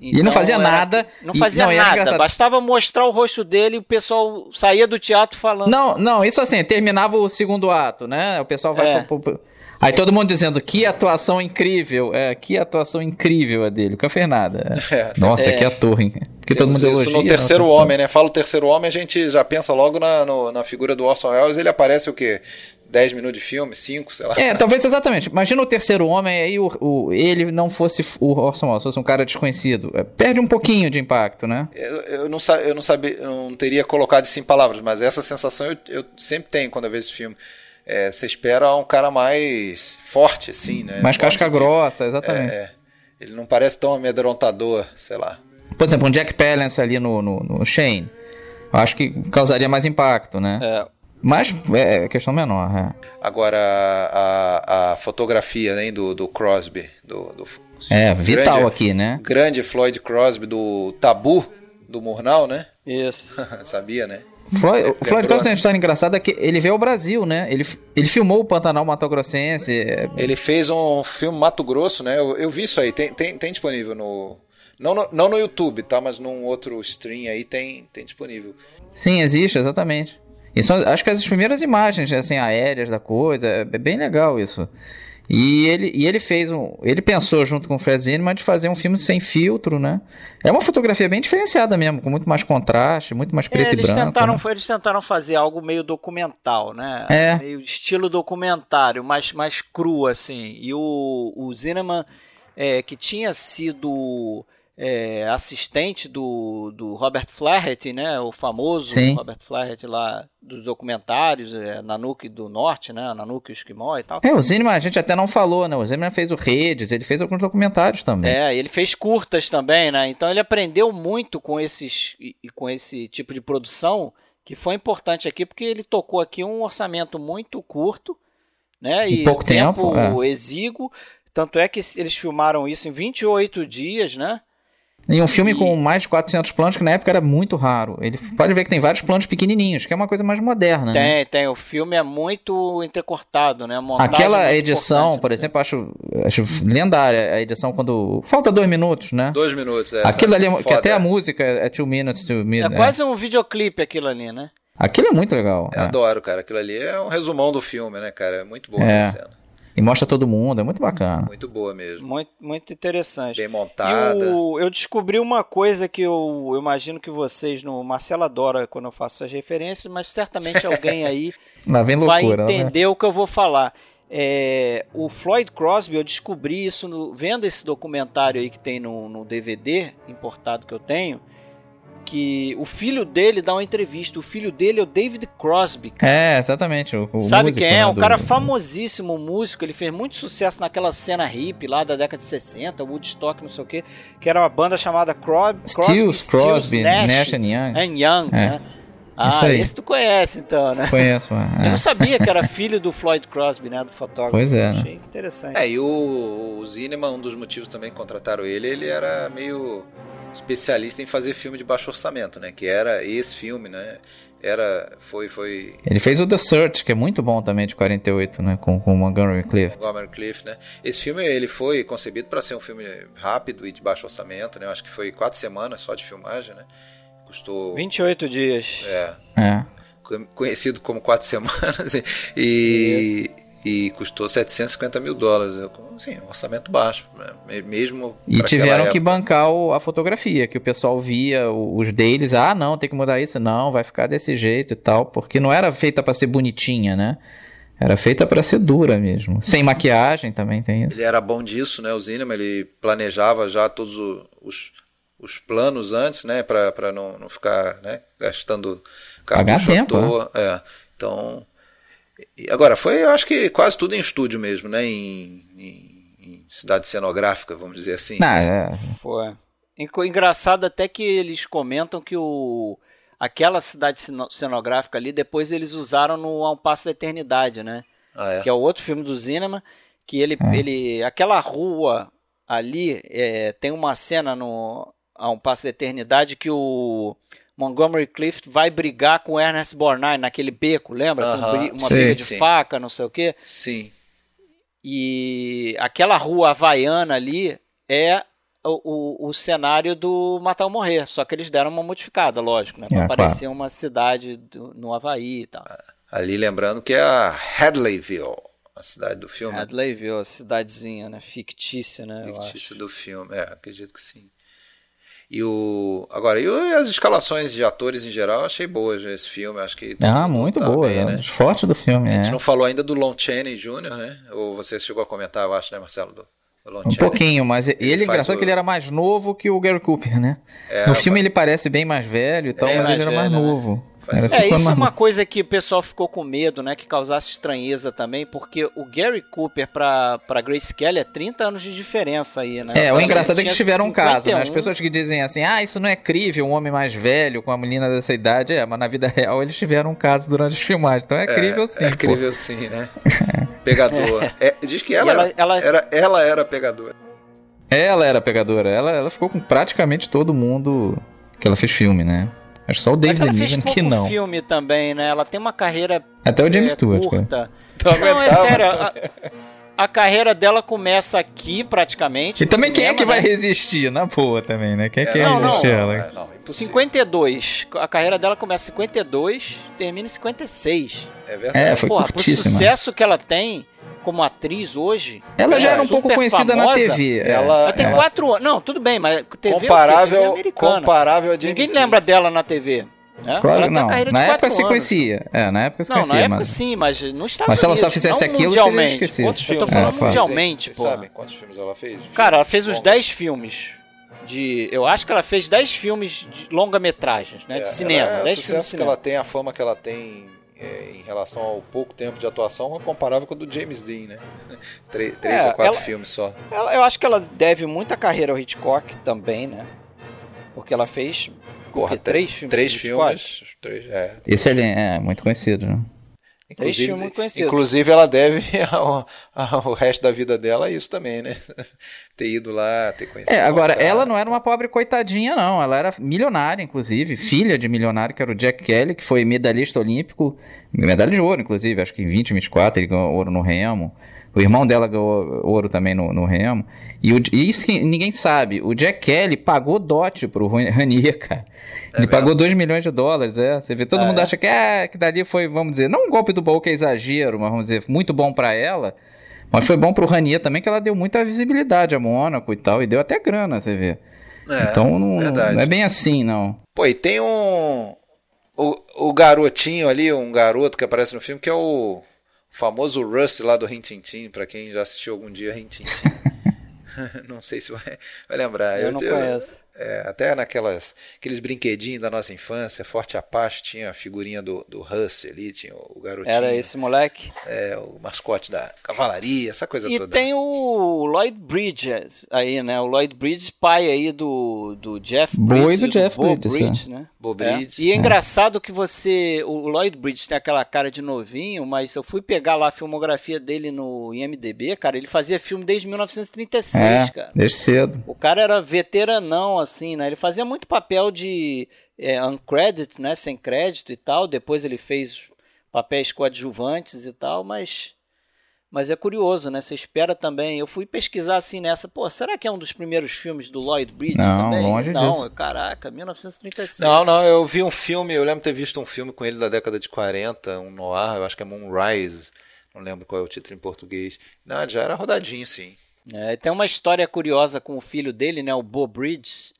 E não fazia nada, Não fazia não, e era nada. Bastava mostrar o rosto dele e o pessoal saía do teatro falando. Não, não, isso assim, terminava o segundo ato, né? O pessoal vai É. pro- pro- Aí todo mundo dizendo que atuação incrível, é, que atuação incrível a dele, nunca fez nada. É. Nossa, É. que ator, hein? Porque todo mundo isso elogia. no terceiro nossa, homem, né? Fala o terceiro homem, a gente já pensa logo na, no- na figura do Orson Welles. Ele aparece o quê? 10 minutos de filme? 5, sei lá. É, talvez exatamente. Imagina o terceiro homem aí, o, o- ele não fosse o Orson Welles, fosse um cara desconhecido. É, Perde um pouquinho de impacto, né? Eu, eu não, sa- eu não sabia, eu não teria colocado isso em palavras, mas essa sensação eu, eu sempre tenho quando eu vejo esse filme. É, você espera um cara mais forte, assim, né? Mais Forte casca de- grossa, exatamente. É, é. Ele não parece tão amedrontador, sei lá. Por exemplo, um Jack Palance ali no, no, no Shane. Eu acho que causaria mais impacto, né? É. Mas é questão menor, é. Agora, a, a fotografia né, do, do Crosby. Do, do É, vital grande- aqui, né? Grande Floyd Crosby do Tabu, do Murnau, né? Isso. (laughs) Sabia, né? Floyd, É, o Floyd? Crosby tem uma história engraçada que ele veio ao Brasil, né? Ele, ele filmou o Pantanal Mato Grossense. é, Ele fez um filme Mato Grosso, né? Eu, eu vi isso aí, tem, tem, tem disponível no não, no. não no YouTube, tá? Mas num outro stream aí tem, tem disponível. Sim, existe, exatamente. E são, acho que as primeiras imagens, assim, aéreas da coisa, é bem legal isso. E ele, e ele fez um. Ele pensou junto com o Fred Zinnemann de fazer um filme sem filtro, né? É uma fotografia bem diferenciada mesmo, com muito mais contraste, muito mais preto É, e eles, branco. tentaram, né? eles tentaram fazer algo meio documental, né? É. Meio estilo documentário, mais, mais cru, assim. E o, o Zinnemann, é, que tinha sido é, assistente do, do Robert Flaherty, né? O famoso Sim. Robert Flaherty lá dos documentários, é, Nanuque do Norte, né? Nanuque e o Esquimó e tal. É, o Zinnemann a gente até não falou, né? O Zinnemann fez o Redes, ele fez alguns documentários também. É, ele fez curtas também, né? Então ele aprendeu muito com esses e com esse tipo de produção, que foi importante aqui porque ele tocou aqui um orçamento muito curto, né? E pouco tempo, é. exíguo. Tanto é que eles filmaram isso em 28 dias, né? E um filme com mais de 400 planos, que na época era muito raro. Ele pode ver que tem vários planos pequenininhos, que é uma coisa mais moderna, né? Tem, tem. O filme é muito entrecortado, né? É Aquela muito edição, por exemplo, eu acho, acho lendária a edição quando. Falta dois minutos, né? Dois minutos, é. Aquilo ali, que Foda. até a música é Two Minutes to É Midnight. quase um videoclipe aquilo ali, né? Aquilo é muito legal. Eu é. adoro, cara. Aquilo ali é um resumão do filme, né, cara? É muito boa É. a cena. E mostra todo mundo, é muito bacana. Muito boa mesmo. Muito, muito interessante. Bem montada. E o- eu descobri uma coisa que eu, eu imagino que vocês, no Marcelo adora quando eu faço essas referências, mas certamente alguém aí (laughs) vem vai loucura. né? entender o que eu vou falar. É, o Floyd Crosby, eu descobri isso no- vendo esse documentário aí que tem no, no DVD importado que eu tenho, que o filho dele dá uma entrevista. O filho dele é o David Crosby. cara. É, exatamente. O, o Sabe músico, quem é? né, Um do- cara famosíssimo, músico. Ele fez muito sucesso naquela cena hippie lá da década de 60, Woodstock, não sei o que, que era uma banda chamada Cro Stills, Crosby, Nash and Young. and Young, É. né? Ah, Isso aí. esse tu conhece então, né? Conheço, é. Eu não sabia que era filho do Floyd Crosby, né? Do fotógrafo. Pois é, né? Achei interessante. É, e o, o Zinnemann, um dos motivos também que contrataram ele, ele era meio especialista em fazer filme de baixo orçamento, né? Que era esse filme, né? Era, foi, foi Ele fez o The Search, que é muito bom também, de 48, né? Com, com o Montgomery Clift. Gomer Cliff, né? Esse filme ele foi concebido para ser um filme rápido e de baixo orçamento, né? Eu acho que foi quatro semanas só de filmagem, né? Custou 28 dias. é, É. co- conhecido como quatro semanas (laughs) e, e custou 750 mil dólares, assim, um orçamento baixo, né? mesmo E tiveram que bancar o- a fotografia, que o pessoal via os deles, ah, não, tem que mudar isso, não, vai ficar desse jeito e tal, porque não era feita pra ser bonitinha, né? Era feita pra ser dura mesmo. Sem maquiagem também tem isso. Ele era bom disso, né? O Zinema, ele planejava já todos os, os planos antes, né? Pra, pra não, não ficar né? gastando Pagar cartucho à tempo, toa. É. Então. E agora, foi, eu acho que quase tudo em estúdio mesmo, né? Em, em- em cidade cenográfica, vamos dizer assim. Ah, é. Foi. Engraçado até que eles comentam que o aquela cidade ceno- cenográfica ali, depois eles usaram no A Um Passo da Eternidade, né? Ah, é? que é o outro filme do Zinnemann, que ele, É. ele aquela rua ali é, tem uma cena no a um passo da eternidade que o Montgomery Clift vai brigar com Ernest Borgnine naquele beco, lembra? Aham, bri- uma sim, briga de sim. faca, não sei o quê. Sim. E aquela rua havaiana ali é o, o, o cenário do Matar ou Morrer, só que eles deram uma modificada, lógico, né? Pra É, claro. parecer uma cidade do- no Havaí e tal. Ali lembrando que é a Hadleyville, a cidade do filme. Hadleyville, a cidadezinha, né? Fictícia, né? fictícia do filme. É, acredito que sim. E o. Agora, e as escalações de atores em geral, eu achei boas esse filme. Acho que. Ah, muito tá boa. bem, é né? fortes do filme, A gente é. não falou ainda do Lon Chaney Jr., né? Ou você chegou a comentar, eu acho, né, Marcelo? Do, do Lon Um Chaney. pouquinho, mas ele, Ele engraçado o- que ele era mais novo que o Gary Cooper, né? É, no filme ele parece bem mais velho e tal, É, mas ele era mais velho, né? Faz- É, isso é uma coisa que o pessoal ficou com medo, né? Que causasse estranheza também, porque o Gary Cooper pra, pra Grace Kelly é 30 anos de diferença aí, né? É, o Ela engraçado é que tiveram um caso, né? As 51. pessoas que dizem assim, ah, isso não é crível, um homem mais velho com uma menina dessa idade. É, mas na vida real eles tiveram um caso durante as filmagens. Então é, crível sim. É pô. crível sim, né? (laughs) Pegador. (laughs) É, diz que ela, ela- era, ela- era, ela era pegadora. Ela era pegadora. Ela, ela ficou com praticamente todo mundo que ela fez filme, né? Acho que só o Mas David ela fez Niven pouco que não. filme também, né? Ela tem uma carreira Até o James é, Stewart. cara. curta. Então Não, é sério. A, a carreira dela começa aqui, praticamente. E também quem é cinema, que vai né? resistir? Na boa também, né? Quem é que É, vai não, não. resistir ela? É, não, impossível. 52. A carreira dela começa em 52, termina em 56. É verdade. É, foi Porra, pro sucesso que ela tem como atriz hoje. Ela já é era um pouco conhecida na famosa. TV. é. Ela- Ela tem É. quatro anos. Não, tudo bem, mas TV é quê? TV comparável, americana. comparável a James Ninguém lembra dela na TV. Né? Claro ela não. Na época se conhecia. É, na época se Não, conhecia. na época mas... sim, mas nos Estados Mas se ela só fizesse não aquilo, seria mundialmente. esquecido. Quantos Eu tô filmes? falando É, mundialmente, Vocês pô. sabem quantos filmes ela fez? Cara, ela fez os Bom, 10 filmes de. Eu acho que ela fez 10 filmes de longa-metragens, né? é, De cinema. ela- 10 o filmes de sucesso que cinema. ela tem, a fama que ela tem é, em relação ao pouco tempo de atuação é comparável com o do James Dean, né? (laughs) Três, três É, ou quatro ela- filmes só. Ela- eu acho que ela deve muita carreira ao Hitchcock também, né? Porque ela fez Porra, três filmes. Três filmes. Três, é. Esse ele é muito conhecido, né? Três filmes muito conhecidos. Inclusive, ela deve (laughs) ao, ao resto da vida dela isso também, né? (laughs) ter ido lá, ter conhecido. É, agora, cara. ela não era uma pobre coitadinha, não. Ela era milionária, inclusive, filha de milionário, que era o Jack Kelly, que foi medalhista olímpico, medalha de ouro, inclusive, acho que em 20, 24 ele ganhou ouro no remo. O irmão dela ganhou ouro também no, no remo. E, o- e isso que ninguém sabe, o Jack Kelly pagou dote pro Ran- Ranier, cara. Ele mesmo? pagou 2 milhões de dólares, é. Você vê, todo Ah, mundo é? acha que, ah, que dali foi, vamos dizer, não um golpe do baú que é exagero, mas vamos dizer, muito bom pra ela. Mas foi bom pro Ranier também, que ela deu muita visibilidade a Mônaco e tal, e deu até grana, você vê. É, então não, não é bem assim, não. Pô, e tem um. O, o garotinho ali, um garoto que aparece no filme, que é o famoso Rust lá do Rintintin, pra quem já assistiu algum dia Rintintin. (laughs) (laughs) não sei se vai, vai lembrar. Eu não conheço. É, até naquelas aqueles brinquedinhos da nossa infância, Forte Apache, tinha a figurinha do, do Russ ali, tinha o garotinho. Era esse moleque. É, o mascote da cavalaria, essa coisa E toda. tem o Lloyd Bridges aí, né? O Lloyd Bridges, pai aí do, do Jeff Boi Bridges. do e Jeff Bo Bridges, né? Bo É. Bridges. E é engraçado que você. O Lloyd Bridges tem aquela cara de novinho, mas eu fui pegar lá a filmografia dele no IMDB, cara. Ele fazia filme desde 1936, É, cara. desde cedo. O cara era veteranão, assim, né? Ele fazia muito papel de é, uncredit, né? Sem crédito e tal. Depois ele fez papéis coadjuvantes e tal, mas. Mas é curioso, né? Você espera também. Eu fui pesquisar assim nessa. Pô, será que é um dos primeiros filmes do Lloyd Bridges Não, também? longe Não, disso. caraca, 1936. Não, não, eu vi um filme, eu lembro de ter visto um filme com ele da década de 40, um noir, eu acho que é Moonrise, não lembro qual é o título em português. Não, já era rodadinho, sim. É, tem uma história curiosa com o filho dele, né, o Bo Bridges,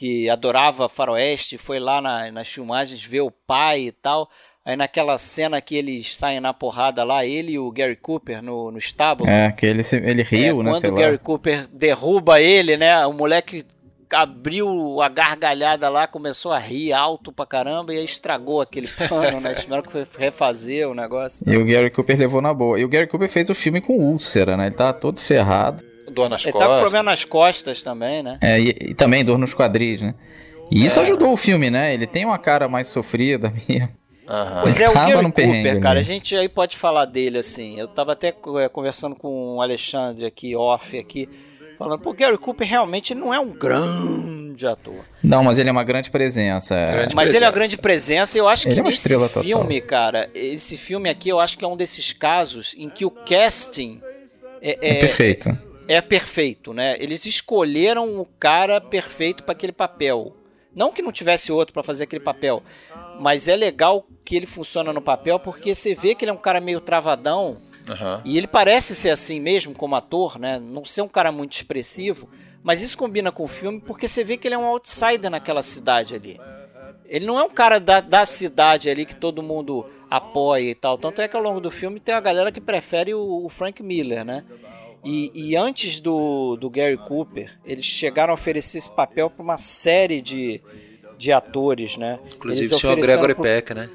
que adorava faroeste, foi lá na- nas filmagens ver o pai e tal. Aí naquela cena que eles saem na porrada lá, ele e o Gary Cooper no, no estábulo. É, que ele, ele riu, É, né? Quando o lá. Gary Cooper derruba ele, né? O moleque abriu a gargalhada lá, começou a rir alto pra caramba e aí estragou aquele (laughs) pano, né? Tiveram que refazer o negócio. E o Gary Cooper levou na boa. E o Gary Cooper fez o filme com úlcera, né? Ele tava todo ferrado. Dor nas Ele tá com costas. problema nas costas também, né? É, e, e também dor nos quadris, né? E isso É. ajudou o filme, né? Ele tem uma cara mais sofrida (laughs) mesmo. Aham. Pois é, o Tava Gary Cooper, cara, a mesmo. gente aí pode falar dele assim. Eu tava até é, conversando com o Alexandre aqui, off aqui, falando, pô, Gary Cooper realmente não é um grande ator. Não, mas ele é uma grande presença. é. Grande Mas ele é presença. uma grande presença e eu acho Ele que é nesse estrela total. filme, cara, esse filme aqui eu acho que é um desses casos em que o casting é, É perfeito. É perfeito, né? Eles escolheram o cara perfeito para aquele papel. Não que não tivesse outro para fazer aquele papel, mas é legal que ele funciona no papel porque você vê que ele é um cara meio travadão Aham. e ele parece ser assim mesmo como ator, né? Não ser um cara muito expressivo, mas isso combina com o filme porque você vê que ele é um outsider naquela cidade ali. Ele não é um cara da, da cidade ali que todo mundo apoia e tal. Tanto é que ao longo do filme tem a galera que prefere o, o Frank Miller, né? E, e antes do, do Gary Cooper, eles chegaram a oferecer esse papel para uma série de, de atores, né? Inclusive Eles tinha o Gregory pro- Peck, né?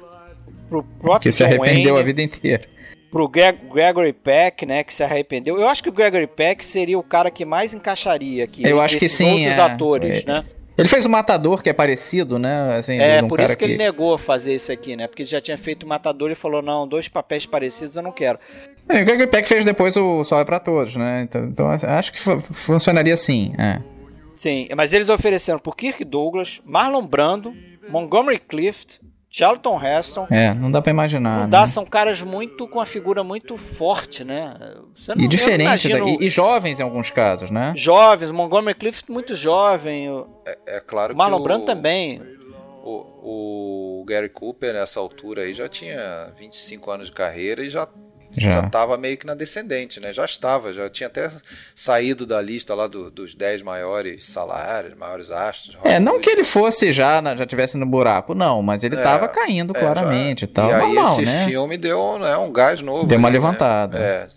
Pro próprio Que se arrependeu Wayne, a vida inteira. pro Gre- Gregory Peck, né, que se arrependeu. Eu acho que o Gregory Peck seria o cara que mais encaixaria aqui. Eu acho que sim, outros é. atores, É. né? Ele fez o Matador, que é parecido, né? Assim, É, um por cara isso que, ele negou fazer isso aqui, né? Porque ele já tinha feito o Matador e falou: não, dois papéis parecidos eu não quero. É, o Gregory Peck fez depois o Sol é pra Todos, né? Então, então, acho que fu- funcionaria assim. É. Sim, mas eles ofereceram pro Kirk Douglas, Marlon Brando, Montgomery Clift, Charlton Heston. É, não dá pra imaginar. Não dá, né? são caras muito com uma figura muito forte, né? Você não, E diferente, da- e, e jovens em alguns casos, né? Jovens, Montgomery Clift muito jovem, o É claro que Marlon o- Brando também. O, o Gary Cooper, nessa altura aí, já tinha 25 anos de carreira e já Já. estava meio que na descendente, né? Já estava, já tinha até saído da lista lá do- dos 10 maiores salários, maiores astros. É, não que ele fosse já, já tivesse no buraco, não, mas ele É, tava caindo é, claramente já- e tal. E aí Normal, esse né? filme deu né, um gás novo. Deu uma ali, né? levantada. É.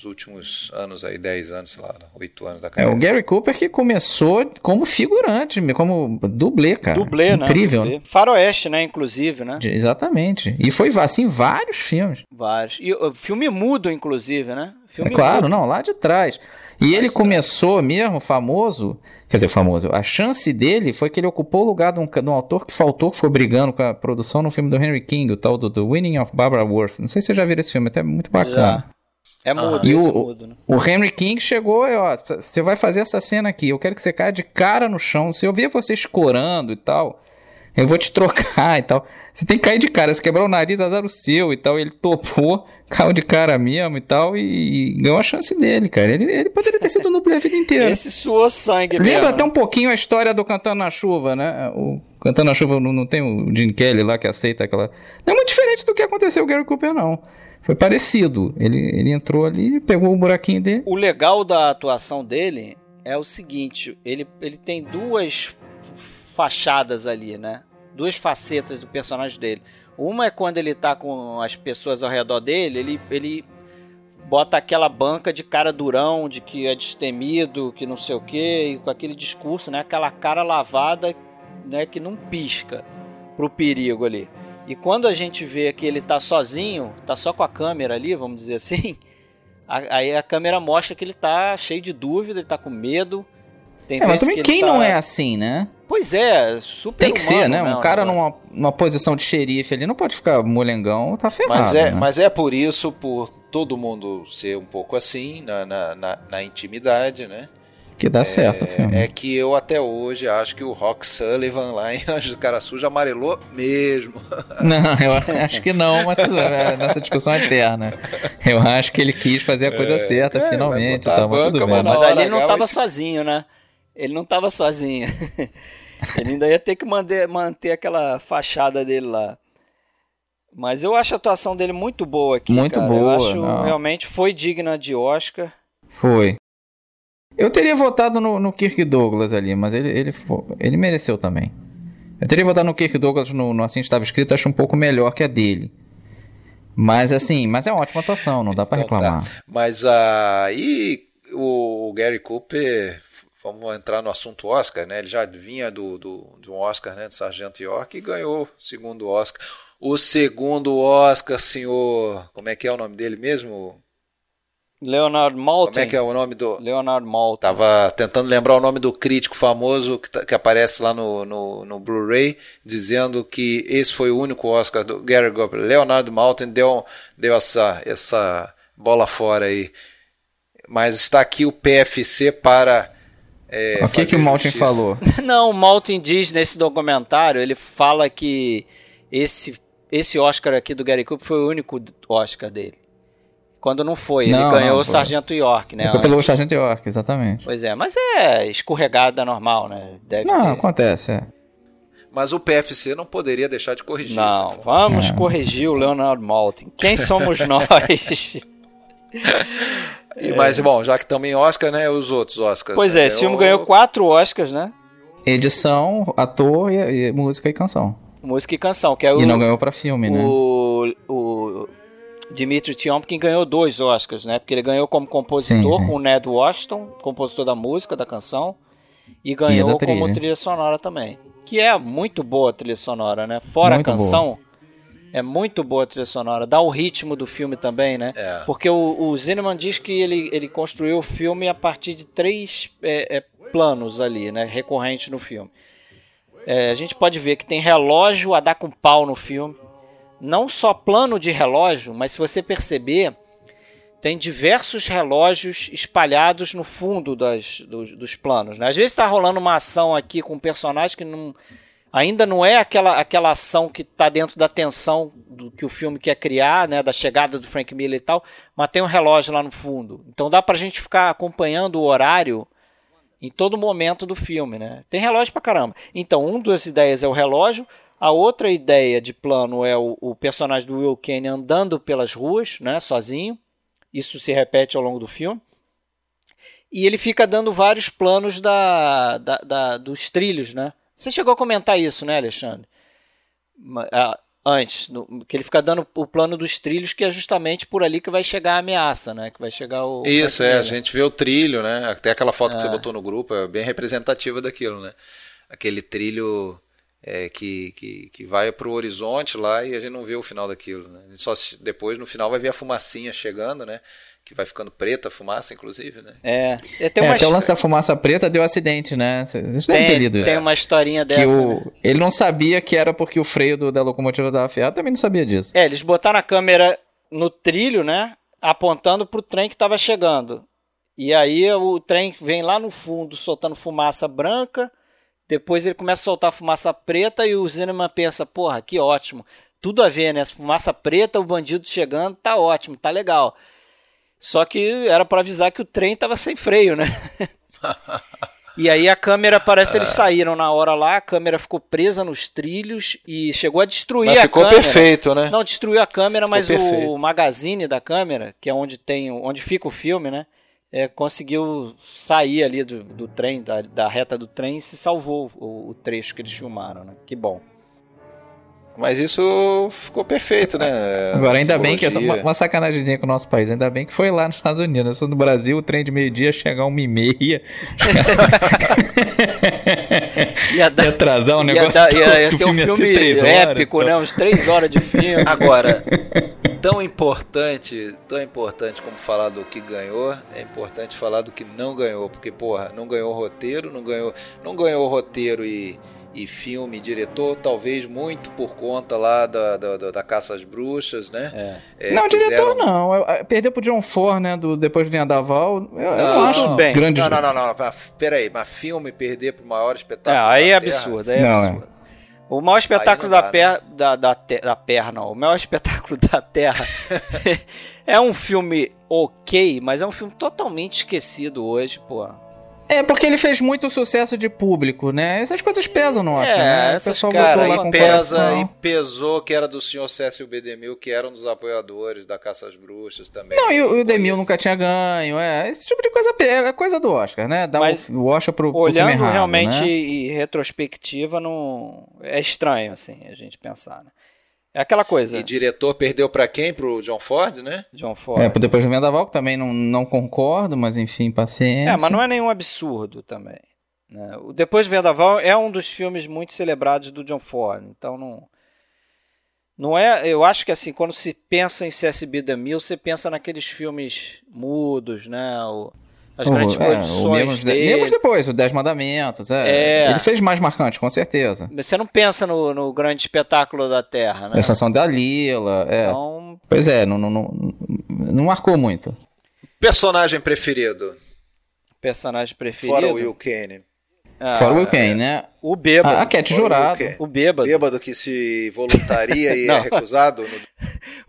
Nos últimos anos aí, 10 anos, sei lá, 8 anos da É, carreira. o Gary Cooper que começou como figurante, como dublê, cara. Dublê, né? Incrível. Dublê. Faroeste, né? Inclusive, né? De- Exatamente. E foi assim vários filmes. Vários. E o filme mudo, inclusive, né? Filme É claro, mudo. não, lá de trás. E ele começou mesmo famoso, quer dizer, famoso. A chance dele foi que ele ocupou o lugar de um, de um autor que faltou, que ficou brigando com a produção no filme do Henry King, o tal do The Winning of Barbara Worth. Não sei se você já viu esse filme, até muito bacana. É mudo, E esse o, mudo, né? o Henry King chegou e ó, você vai fazer essa cena aqui, eu quero que você caia de cara no chão. Se eu ver você escorando e tal, eu vou te trocar e tal. Você tem que cair de cara, se quebrar o nariz, azar o seu e tal. Ele topou, (laughs) caiu de cara mesmo e tal, e, ganhou a chance dele, cara. Ele, ele poderia ter sido duplo a vida inteira. Esse suou sangue Lembra mesmo. até um pouquinho a história do Cantando na Chuva, né? O Cantando na Chuva não, não tem o Jim Kelly lá que aceita aquela. Não é muito diferente do que aconteceu com o Gary Cooper, não. Foi parecido. Ele, ele entrou ali, pegou o buraquinho dele. O legal da atuação dele é o seguinte: ele, ele tem duas fachadas ali, né? Duas facetas do personagem dele. Uma é quando ele tá com as pessoas ao redor dele, ele, ele bota aquela banca de cara durão, de que é destemido, que não sei o quê, e com aquele discurso, né? Aquela cara lavada, né? Que não pisca pro perigo ali. E quando a gente vê que ele tá sozinho, tá só com a câmera ali, vamos dizer assim, (laughs) aí a câmera mostra que ele tá cheio de dúvida, ele tá com medo. Tem É, mas também que quem tá... não é assim, né? Pois é, super Tem que ser, né? Um cara numa, numa posição de xerife ali não pode ficar molengão, tá ferrado. Mas é, né? mas é por isso, por todo mundo ser um pouco assim, na, na, na, na intimidade, né? Que dá certo o filme. É que eu até hoje acho que o Rock Sullivan lá em (laughs) Anjo do Cara Suja amarelou mesmo. (laughs) Não, eu acho que não, mas tudo é nossa discussão é eterna. Eu acho que ele quis fazer a coisa certa, é, finalmente. Tá, mas tudo banca, bem. mas ali ele não H tava vai- sozinho, né? Ele não tava sozinho. (laughs) ele ainda ia ter que manter, manter aquela fachada dele lá. Mas eu acho a atuação dele muito boa aqui, Muito cara. boa, Eu acho não. realmente foi digna de Oscar. Foi. Eu teria votado no, no Kirk Douglas ali, mas ele, ele, ele mereceu também. Eu teria votado no Kirk Douglas no, no Assim Estava Escrito, acho um pouco melhor que a dele. Mas assim, mas é uma ótima atuação, não dá pra Então reclamar. tá. Mas aí o Gary Cooper, vamos entrar no assunto Oscar, né? Ele já vinha do, do, de um Oscar, né? De Sargento York e ganhou o segundo Oscar. O segundo Oscar, senhor. Como é que é o nome dele mesmo? Leonard Maltin. Como é que é o nome do. Leonard Maltin. Tava tentando lembrar o nome do crítico famoso que, tá- que aparece lá no, no, no Blu-ray, dizendo que esse foi o único Oscar do Gary Goldberg. Leonard Maltin deu, deu essa, essa bola fora aí. Mas está aqui o PFC para. é, o que, que o Maltin justiça. falou? (laughs) Não, o Maltin diz nesse documentário, ele fala que esse, esse Oscar aqui do Gary Cooper foi o único Oscar dele. Quando não foi, ele Não, ganhou não, o. Sargento York, né? Foi pelo Sargento York, exatamente. Pois é, mas é escorregada normal, né? Deve Não, ter. acontece, é. Mas o PFC não poderia deixar de corrigir. Não, vamos É. corrigir o Leonard Maltin. Quem somos (laughs) nós? E, Mas, bom, já que estamos em Oscar, né? Os outros Oscars. pois né? é, esse filme ganhou quatro Oscars, né? Edição, ator e, e música e canção. Música e canção, que é o, E não ganhou pra filme, né? o, o Dimitri Tiomkin ganhou dois Oscars, né? Porque ele ganhou como compositor Sim, sim. com o Ned Washington, compositor da música, da canção, e ganhou da trilha. como trilha sonora também. Que é muito boa a trilha sonora, né? Fora Muito a canção, é muito boa a trilha sonora. Dá o ritmo do filme também, né? É. Porque o, o Zinnemann diz que ele, ele construiu o filme a partir de três é, é, planos ali, né? Recorrentes no filme. É, a gente pode ver que tem relógio a dar com pau no filme. Não só plano de relógio, mas se você perceber, tem diversos relógios espalhados no fundo das, dos, dos planos. Né? Às vezes está rolando uma ação aqui com um personagem que não, ainda não é aquela, aquela ação que está dentro da tensão do que o filme quer criar, né? da chegada do Frank Miller e tal, mas tem um relógio lá no fundo. Então dá pra gente ficar acompanhando o horário em todo momento do filme, né? Tem relógio pra caramba. Então, uma das ideias é o relógio, a outra ideia de plano é o, o personagem do Will Kane andando pelas ruas, né, sozinho. Isso se repete ao longo do filme. E ele fica dando vários planos da, da, da- dos trilhos, né? Você chegou a comentar isso, né, Alexandre? Ah, Antes, no- que ele fica dando o plano dos trilhos, que é justamente por ali que vai chegar a ameaça, né? Que vai chegar o. Isso, é, a Miller. gente vê o trilho, né? Até aquela foto que você É. botou no grupo é bem representativa daquilo, né? Aquele trilho é, que, que, que vai pro horizonte lá e a gente não vê o final daquilo, né? Só se- depois, no final, vai ver a fumacinha chegando, né? Que vai ficando preta a fumaça, inclusive, né? É, é, tem é, uma até o lance da fumaça preta deu acidente, né? Vocês ter tem, lido tem isso. uma historinha Que dessa. o... né? Ele não sabia que era porque o freio do- da locomotiva estava afiado, também não sabia disso. É, eles botaram a câmera no trilho, né? Apontando pro trem que estava chegando. E aí o trem vem lá no fundo soltando fumaça branca. Depois ele começa a soltar fumaça preta e o Zinnemann pensa: porra, que ótimo. Tudo a ver, né? Fumaça preta, o bandido chegando, tá ótimo, tá legal. Só que era para avisar que o trem tava sem freio, né? (laughs) E aí a câmera, parece que eles saíram na hora lá, a câmera ficou presa nos trilhos e chegou a destruir Mas a ficou câmera. perfeito, né? Não, destruiu a câmera, Ficou mas perfeito. o magazine da câmera, que é onde tem, onde fica o filme, né? É, conseguiu sair ali do, do trem, da, da reta do trem e se salvou o, o trecho que eles filmaram, né? Que bom. Mas isso ficou perfeito, né? (laughs) Agora, ainda bem que essa uma, uma sacanagemzinha com o nosso país, ainda bem que foi lá nos Estados Unidos. Se no Brasil o trem de meio-dia chegar uma e meia. (laughs) Ia, dar, Ia atrasar o ia, negócio. dar- ia- ia ser um ia filme horas, épico, então. né? Uns três horas de filme. (laughs) Agora, tão importante, tão importante como falar do que ganhou, é importante falar do que não ganhou, porque porra, não ganhou roteiro, não ganhou, não ganhou roteiro e, e filme, diretor, talvez muito por conta lá da, da, da- caça às bruxas, né? É, Não, quiseram- diretor não. Eu- eu- Perdeu pro John Ford, né? Do, depois do Vendaval. Eu, eu não, acho tudo bem. grande. Não, não, não, não, mas Peraí, mas filme perder pro maior É, espetáculo. aí é da Terra? absurdo, aí é Não, é. absurdo. O maior espetáculo não da, dá, né? per, da, da, te- da não. O maior espetáculo da Terra (laughs) é um filme ok, mas é um filme totalmente esquecido hoje, pô. É porque ele fez muito sucesso de público, né? Essas coisas pesam no Oscar, É, né? O essas pessoal cara, Cara, lá com e pesa, coração. e pesou que era do senhor Cécio B. DeMille, que era um dos apoiadores da Caça às Bruxas também. Não, e o, o Demil nunca tinha ganho, é. Esse tipo de coisa é coisa do Oscar, né? Dá Mas, o, o Oscar pro, pro Olhando errado, realmente né? e retrospectiva, não é estranho, assim, a gente pensar, né? É aquela coisa, E diretor perdeu pra quem? Pro John Ford, né? John Ford. É, depois do Vendaval, que também não, não concordo, mas enfim, paciência. É, mas não é nenhum absurdo também. né? O Depois do Vendaval é um dos filmes muito celebrados do John Ford, então não Não é, eu acho que assim, quando se pensa em CSB The Mill, você pensa naqueles filmes mudos, né? O, as O- grandes é, o produções mesmo, dele. mesmo depois, o Dez Mandamentos. É. É. Ele fez mais marcante, com certeza. Você não pensa no, no grande espetáculo da Terra, né? A da Lila. É. Então, Pois é, não, não, não, não marcou muito. Personagem preferido? personagem preferido. Fora o Will Kane. Ah, Fora o Will Kane, né? O bêbado. A, a Cat Fora o Jurado. Will Kane. O bêbado. Bêbado que se voluntaria e (laughs) é recusado. no-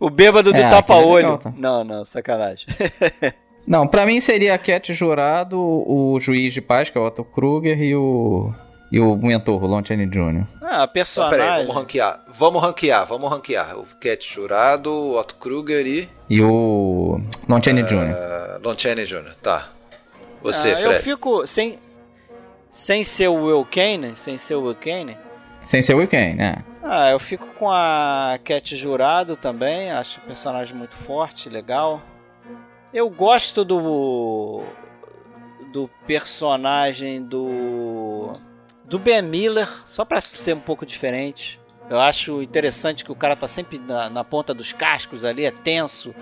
(laughs) O bêbado do É, tapa-olho. é? Não, não, sacanagem. (laughs) Não, pra mim seria a Cat Jurado, o juiz de paz, que é o Otto Kruger, e o. E o mentor, o Lon Chaney Jr. Ah, Então, personagem. peraí, vamos ranquear. Vamos ranquear, vamos ranquear. O Cat Jurado, o Otto Kruger e E o. Lon Chaney Jr. uh, Lon Chaney Jr. Tá. Você, Ah, eu Fred. fico sem sem ser o Will Kane, sem ser o Will Kane. Sem ser o Will Kane, né? Ah, eu fico com a Cat Jurado também, acho o personagem muito forte, legal. Eu gosto do do personagem do do Ben Miller, só pra ser um pouco diferente. Eu acho interessante que o cara tá sempre na, na ponta dos cascos ali, é tenso.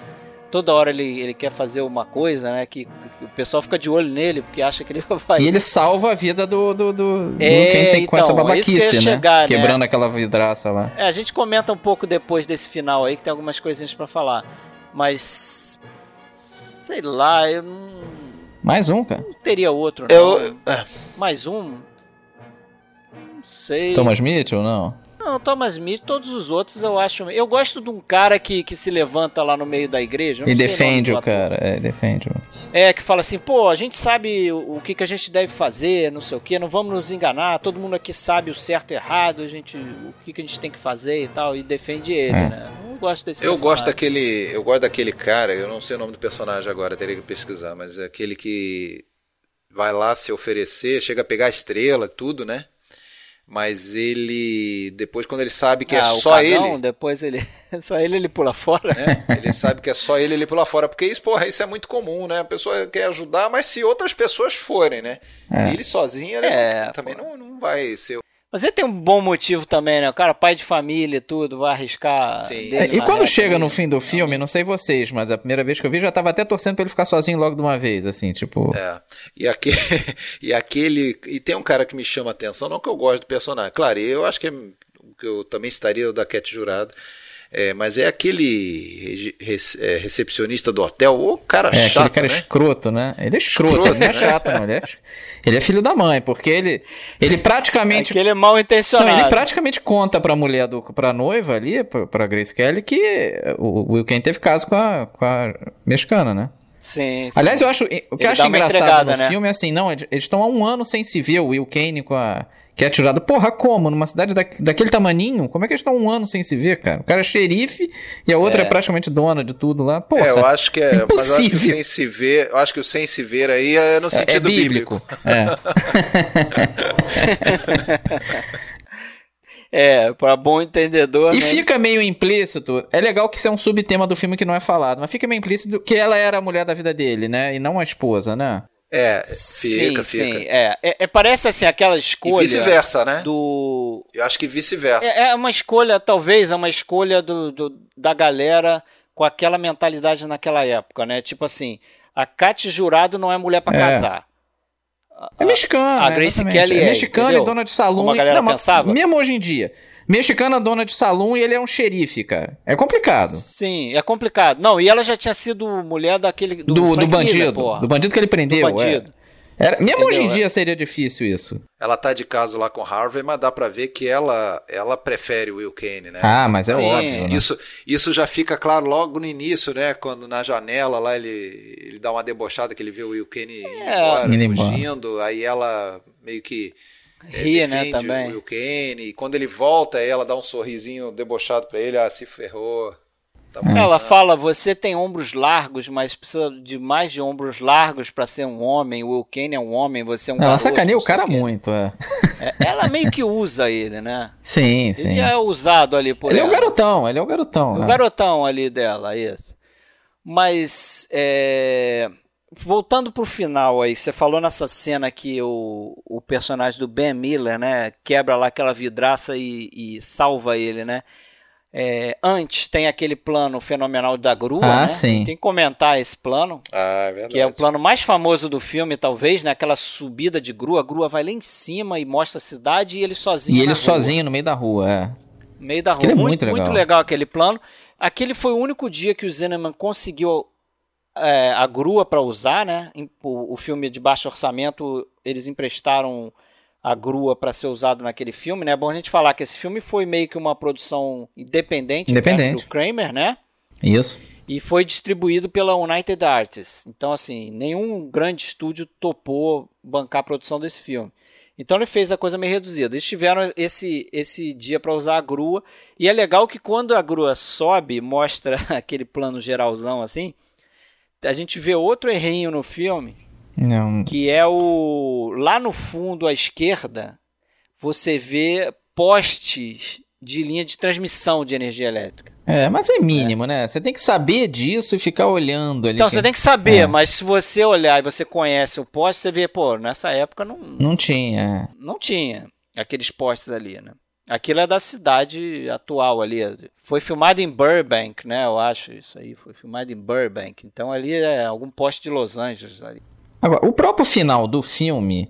Toda hora ele, ele quer fazer uma coisa, né? Que, que o pessoal fica de olho nele, porque acha que ele (laughs) vai. E ele salva a vida do, do, do, É, sem- com essa então, é isso que babaquice, né? chegar, né? Quebrando aquela vidraça lá. É, a gente comenta um pouco depois desse final aí, que tem algumas coisinhas pra falar. Mas. Sei lá, eu não, Mais um, cara. não teria outro, não. Eu, é, Mais um? Não sei. Thomas Mitchell, não? Não, Thomas Smith, todos os outros eu acho. Eu gosto de um cara que, que se levanta lá no meio da igreja. E não defende o cara. É, defende o. É, que fala assim, pô, a gente sabe o, o que, que a gente deve fazer, não sei o que, não vamos nos enganar, todo mundo aqui sabe o certo e errado, a gente, o que, que a gente tem que fazer e tal, e defende ele, É. né? Eu gosto desse eu personagem. gosto daquele. Eu gosto daquele cara, eu não sei o nome do personagem agora, teria que pesquisar, mas é aquele que vai lá se oferecer, chega a pegar a estrela, tudo, né? Mas ele. Depois, quando ele sabe que é Ah, o só cagão, ele. depois ele. (laughs) Só ele ele pula fora. né? Ele sabe que é só ele ele pula fora, porque isso, porra, isso é muito comum, né? A pessoa quer ajudar, mas se outras pessoas forem, né? É. Ele sozinho, ele É, também não, não vai ser. Mas ele tem um bom motivo também, né? O cara, pai de família e tudo, vai arriscar. Sim. dele É, e quando chega no fim do filme, não sei vocês, mas a primeira vez que eu vi já tava até torcendo pra ele ficar sozinho logo de uma vez, assim, tipo. É. E, aquele, (laughs) e aquele. E tem um cara que me chama a atenção, não que eu gosto do personagem. Claro, eu acho que, é, que eu também estaria o da Cat Jurado. É, mas é aquele é, recepcionista do hotel, o cara É, chato, aquele cara né? escroto, né? Ele é escroto, Escroto, ele não é né? chato, não. Ele é, ele é filho da mãe, porque ele, ele É praticamente. que ele é mal Não, intencionado. ele praticamente conta pra mulher, do, pra noiva ali, pra, pra Grace Kelly, que o, Will Kane teve caso com a, com a mexicana, né? Sim, sim. Aliás, eu acho. O que Ele eu acho engraçado no né? filme é assim, não, eles estão há um ano sem se ver, o Will Kane com a. Que é tirado. Porra, como? Numa cidade da, daquele tamaninho? Como é que eles estão um ano sem se ver, cara? O cara é xerife e a outra é, É. praticamente dona de tudo lá. Porra. É, eu acho que é. Mas eu acho que o Impossível. sem se ver. Eu acho que o sem se ver aí é no É- é sentido bíblico. É. (laughs) É, pra bom entendedor. E né? fica meio implícito. É legal que isso é um subtema do filme que não é falado, mas fica meio implícito que ela era a mulher da vida dele, né? E não a esposa, né? É, Sim, fica, sim. fica. É, é, é, parece assim aquela E escolha vice-versa, né? do. Eu acho que vice-versa. É, é uma escolha, talvez, é uma escolha do, do- da galera com aquela mentalidade naquela época, né? Tipo assim, a Kat Jurado não é mulher pra É. casar. É mexicana. a Grace exatamente. Kelly é, mexicana entendeu? e dona de salão. Como a galera Não, pensava. Mesmo hoje em dia. Mexicana, dona de salão e ele é um xerife, cara. É complicado. Sim, é complicado. Não, e ela já tinha sido mulher daquele. Do, Do, do, Miller, bandido. porra. do bandido que ele prendeu. Do bandido. é. Era- mesmo Entendeu? hoje em dia seria difícil isso. Ela tá de caso lá com Harvey, mas dá pra ver que ela, ela prefere o Will Kane, né? Ah, mas é Sim. óbvio. Né? Isso, isso já fica claro logo no início, né? Quando na janela lá ele, ele dá uma debochada que ele vê o Will Kane É. embora. fugindo, aí ela meio que é, Ri, né, também. o Will Kane, e quando ele volta, ela dá um sorrisinho debochado pra ele, ah, se ferrou. Tá bom. Ela fala, você tem ombros largos, mas precisa de mais de ombros largos pra ser um homem. O Will Kane é um homem, você é um Ela garoto, sacaneia o cara muito, é. É, ela meio que usa ele, né? Sim, sim. Ele é usado ali por Ele é o garotão, ele é o garotão. O né? garotão ali dela, isso. Mas, é, voltando pro final aí, você falou nessa cena que o, o personagem do Ben Miller, né, quebra lá aquela vidraça e, e salva ele, né? É, antes tem aquele plano fenomenal da grua, Ah, né? sim. Tem que comentar esse plano, Ah, é verdade. que é o plano mais famoso do filme, talvez, né? Aquela subida de grua, a grua vai lá em cima e mostra a cidade e ele sozinho. E na ele rua, sozinho no meio da rua, é. no meio da rua. Aquele é muito, muito muito legal. legal aquele plano. Aquele foi o único dia que o Zinnemann conseguiu é, a grua para usar, né? O, o filme de baixo orçamento, eles emprestaram a grua para ser usado naquele filme, né? É bom a gente falar que esse filme foi meio que uma produção independente, Independente. do Kramer, né? Isso. E foi distribuído pela United Artists. Então, assim, nenhum grande estúdio topou bancar a produção desse filme. Então ele fez a coisa meio reduzida. Eles tiveram esse, esse dia para usar a grua. E é legal que quando a grua sobe, mostra (laughs) aquele plano geralzão assim, a gente vê outro errinho no filme, Não. que é o. Lá no fundo à esquerda, você vê postes de linha de transmissão de energia elétrica. É, mas é mínimo, né? Você tem que saber disso e ficar olhando ali. Então, que- você tem que saber, É. mas se você olhar e você conhece o poste, você vê, pô, nessa época não, Não tinha. é. não tinha aqueles postes ali, né? Aquilo é da cidade atual ali. Foi filmado em Burbank, né? Eu acho isso aí. Foi filmado em Burbank. Então ali é algum poste de Los Angeles ali. Agora, o próprio final do filme,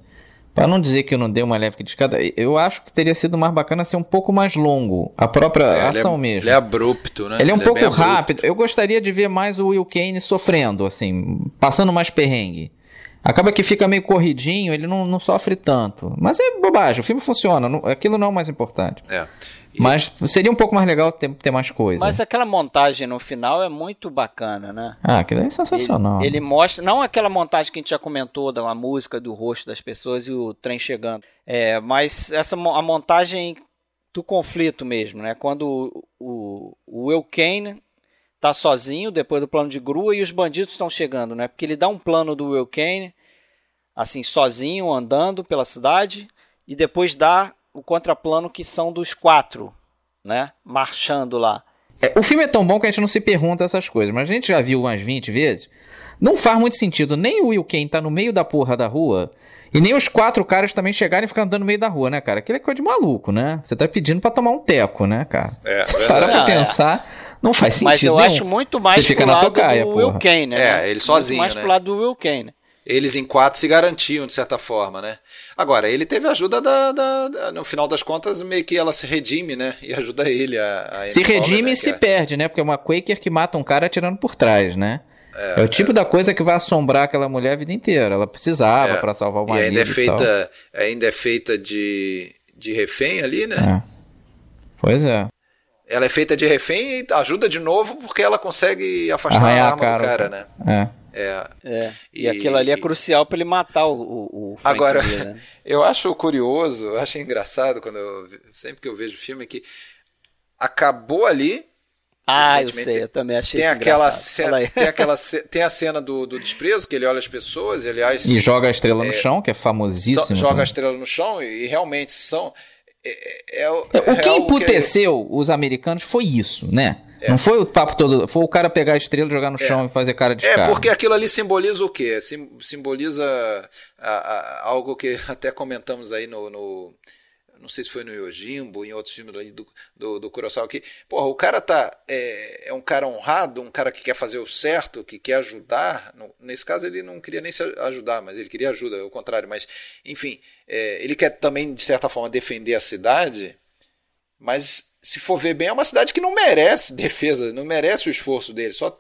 pra não dizer que eu não dei uma leve criticada, eu acho que teria sido mais bacana ser um pouco mais longo. A própria É, ele é- ação mesmo. Ele é abrupto, né? Ele é um bem pouco abrupto. rápido. Eu gostaria de ver mais o Will Kane sofrendo, assim, passando mais perrengue. Acaba que fica meio corridinho, ele não, não sofre tanto. Mas é bobagem, o filme funciona, não- aquilo não é o mais importante. É. Mas seria um pouco mais legal ter, ter mais coisa. Mas aquela montagem no final é muito bacana, né? Ah, aquilo é sensacional. Ele, ele mostra, não aquela montagem que a gente já comentou da música, do rosto das pessoas e o trem chegando, é, mas essa a montagem do conflito mesmo, né? Quando o, o, o Will Kane tá sozinho depois do plano de grua e os bandidos estão chegando, né? Porque ele dá um plano do Will Kane, assim, sozinho, andando pela cidade, e depois dá o contraplano que são dos quatro, né? Marchando lá. É, o filme é tão bom que a gente não se pergunta essas coisas, mas a gente já viu umas 20 vezes. Não faz muito sentido nem o Will Kane tá no meio da porra da rua e nem os quatro caras também chegarem e ficar andando no meio da rua, né, cara? Aquilo é coisa de maluco, né? Você tá pedindo pra tomar um teco, né, cara? É, Você verdade. para pra é. pensar, não faz sentido Mas eu nenhum. acho muito mais Você fica pro na lado tocaia, do Will. Kane, né? É, ele Muito sozinho, mais né? pro lado do Will Kane. Eles em quatro se garantiam, de certa forma, né? Agora, ele teve ajuda da, da- da- No final das contas, meio que ela se redime, né? E ajuda ele a. a Se Poehler, redime né? e se é- perde, né? Porque é uma Quaker que mata um cara atirando por trás, né? É, o tipo da coisa que vai assombrar aquela mulher a vida inteira. Ela precisava É. pra salvar o E marido ainda é feita, ainda é feita de, de refém ali, né? É. Pois é. Ela é feita de refém e ajuda de novo porque ela consegue afastar Arranhar a a arma cara, do cara, cara. né? É. É. É. E, E- aquilo ali é crucial pra ele matar o, o, Agora, Miller, né? (laughs) eu acho curioso, eu acho engraçado quando eu, sempre que eu vejo o filme que acabou ali. Ah, eu sei, eu também achei Tem isso aquela, cena, tem aquela (laughs) tem a cena do, do desprezo que ele olha as pessoas, e aliás E joga a estrela no chão, que é famosíssimo. joga a também. estrela no chão e, e realmente são é, é, O é que real emputeceu os americanos foi isso, né? Não foi o papo todo, foi o cara pegar a estrela, jogar no chão e fazer cara de É, cara. porque aquilo ali simboliza o quê? Sim- Simboliza a- a- algo que (laughs) até comentamos aí no, no- Não sei se foi no Yojimbo, em outros filmes ali do, do, do aqui. Porra, o cara tá. É, é um cara honrado, um cara que quer fazer o certo, que quer ajudar. No- nesse caso, ele não queria nem se ajudar, mas ele queria ajuda, é o contrário. Mas, enfim, é, ele quer também, de certa forma, defender a cidade, mas se for ver bem, é uma cidade que não merece defesa, não merece o esforço dele. Só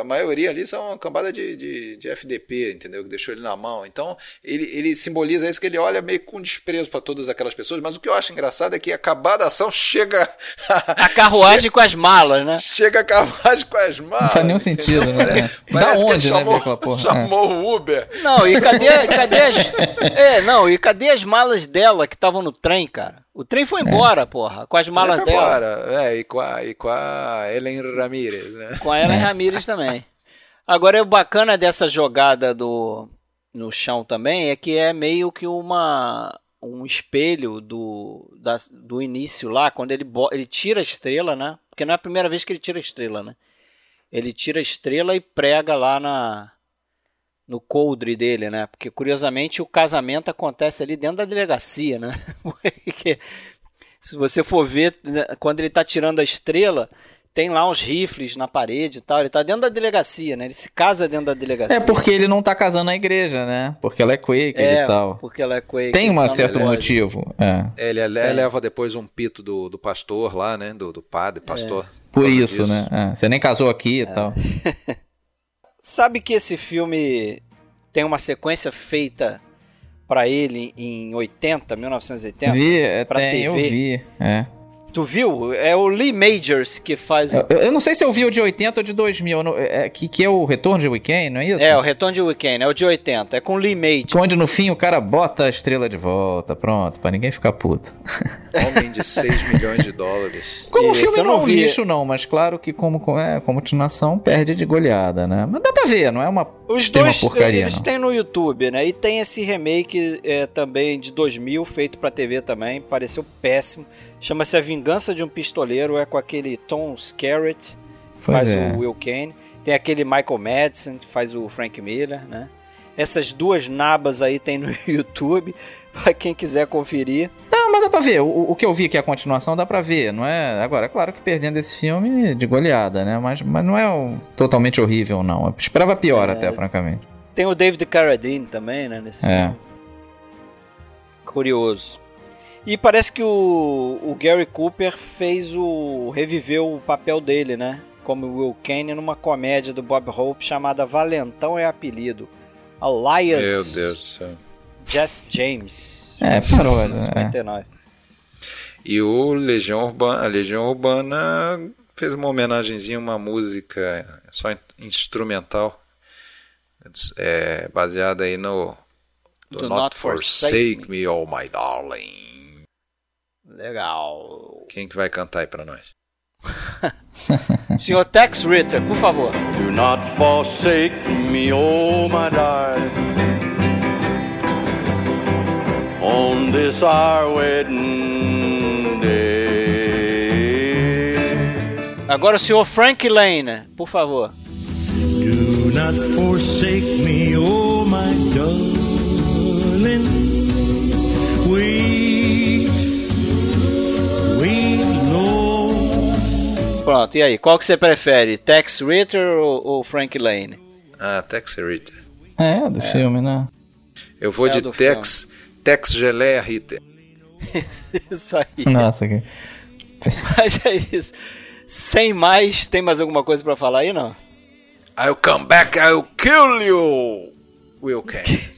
a maioria ali são uma cambada de, de, de FDP, entendeu? Que deixou ele na mão. Então ele, ele simboliza isso que ele olha meio com desprezo para todas aquelas pessoas. Mas o que eu acho engraçado é que acabada a ação chega A (laughs) carruagem (laughs) com as malas, né? chega a carruagem com as malas. Não faz nenhum sentido, né? da Parece que ele onde, né, chamou, aquela porra? (laughs) chamou o Uber. Não, e cadê, cadê as. É, não, e cadê as malas dela que estavam no trem, cara? O trem foi embora, porra, com as malas Foi dela. embora. É, e com a, e com a Ellen Ramirez, né? Com a Ellen Ramirez também. Agora, o bacana dessa jogada do no chão também é que é meio que uma um espelho do, da- do início lá, quando ele, ele tira a estrela, né? Porque não é a primeira vez que ele tira a estrela, né? Ele tira a estrela e prega lá na no coldre dele, né? Porque curiosamente o casamento acontece ali dentro da delegacia, né? (laughs) Porque Se você for ver, né, quando ele tá tirando a estrela, tem lá uns rifles na parede e tal. Ele tá dentro da delegacia, né? Ele se casa dentro da delegacia. É porque ele não tá casando na igreja, né? Porque ela é Quaker É, e tal. porque ela é Quaker. Tem um então certo motivo. É. É, Ele ele leva depois um pito do, do pastor lá, né? Do, do padre, pastor. Por causa isso, disso. né? É, Você nem casou aqui e tal. (laughs) Sabe que esse filme tem uma sequência feita pra ele em 80, 1980? Vi, é, pra tem, eu TV. vi. É. Tu viu? É o Lee Majors que faz o... Eu, eu não sei se eu vi o de 80 ou de 2000. eu não- é, que, que é o Retorno de Weekend, não é isso? É, o Retorno de Weekend, é o de 80, é com o Lee Majors. Onde no fim o cara bota a estrela de volta, pronto, pra ninguém ficar puto. (laughs) Homem de 6 milhões de dólares. Como o Esse filme eu não não é um vi. lixo, não, mas claro que como, é, como continuação perde de goleada, né? Mas dá pra ver, não é uma, Os tem uma dois, porcaria, eles não. têm no YouTube, né? E tem esse remake é, também de 2000, feito pra TV também, pareceu péssimo. Chama-se A Vingança de um Pistoleiro, é com aquele Tom Skerritt, que Pois faz é. o Will Kane. Tem aquele Michael Madsen, que faz o Frank Miller, né? Essas duas nabas aí tem no (laughs) YouTube, pra quem quiser conferir. Não, mas dá pra ver. O, o que eu vi que é a continuação dá pra ver, não é? Agora, é claro que perdendo esse filme de goleada, né? Mas, mas não é um- totalmente horrível, não. Eu esperava pior até, francamente. Tem o David Carradine também, né, nesse É. filme. Curioso. E parece que o, o Gary Cooper fez o. reviveu o papel dele, né? Como Will Kane numa comédia do Bob Hope chamada Valentão é Apelido. Elias Meu Deus do céu. Jess James. É, paródia, 1959. E o Legião Urbana, a Legião Urbana fez uma homenagenzinha, uma música só in- instrumental, é, baseada aí no do Do Not, Not Forsake, Forsake Me, Oh My Darling. Legal. Quem que vai cantar aí pra nós? (laughs) Senhor Tex Ritter, por favor. Do not forsake me, oh my darling. On this our wedding day. Agora o senhor Frank Lane, por favor. Do not forsake me, oh my darling. Pronto, e aí? Qual que você prefere? Tex Ritter ou, ou Frank Lane? Ah, Tex Ritter. É, do filme, né? Eu vou É de Tex, Tex Geleia Ritter. (laughs) Isso aí. Nossa, que... Mas é isso. Sem mais, tem mais alguma coisa pra falar aí, não? I'll come back, I'll kill you, Will (laughs) Kane.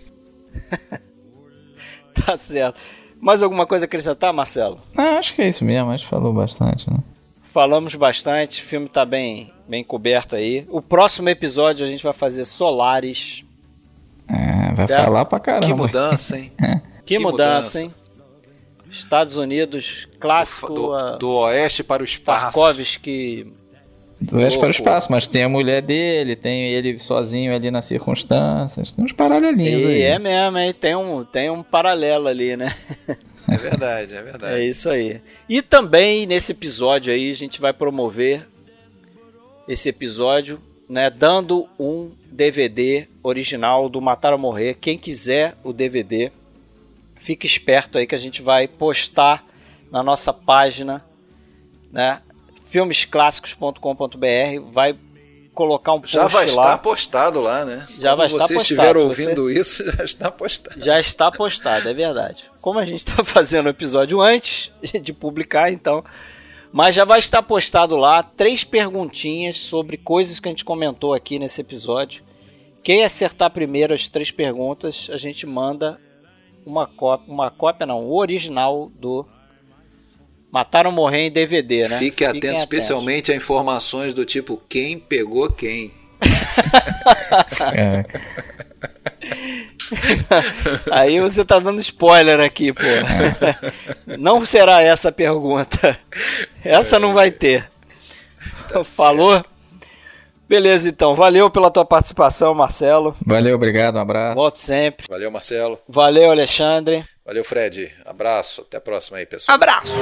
Tá certo. Mais alguma coisa a acrescentar, Marcelo? Ah, acho que é isso mesmo, acho que falou bastante, né? Falamos bastante, o filme tá bem, bem coberto aí. O próximo episódio a gente vai fazer Solares. É, vai Certo. falar pra caramba. Que mudança, hein? (laughs) Que, Que mudança, mudança. hein? Estados Unidos, clássico, Do, a do oeste para o espaço. Tarkovsky. Do oeste para o espaço, mas tem a mulher dele, tem ele sozinho ali nas circunstâncias, tem uns paralelinhos aí. E é mesmo, hein? Tem um, tem um paralelo ali, né? (laughs) É verdade, é verdade. É isso aí. E também nesse episódio aí a gente vai promover esse episódio, né, dando um DVD original do Matar ou Morrer. Quem quiser o DVD, fique esperto aí que a gente vai postar na nossa página, né, filmesclássicos.com.br, vai colocar um post Já vai lá. estar postado lá, né? Já Quando vai estar você postado, estiver se ouvindo isso, (laughs) já está postado. Já está postado, é verdade. Como a gente está (laughs) fazendo o episódio antes de publicar, então. Mas já vai estar postado lá três perguntinhas sobre coisas que a gente comentou aqui nesse episódio. Quem acertar primeiro as três perguntas, a gente manda uma cópia, uma cópia não, o original do Mataram Morrer em DVD, né? Fique Fiquem atento especialmente a informações do tipo quem pegou quem. É, (laughs) Aí você tá dando spoiler aqui, pô. Não será essa a pergunta. Essa não vai ter. Falou? Beleza, então. Valeu pela tua participação, Marcelo. Valeu, obrigado, um abraço. Volte sempre. Valeu, Marcelo. Valeu, Alexandre. Valeu, Fred. Abraço. Até a próxima aí, pessoal. Abraço.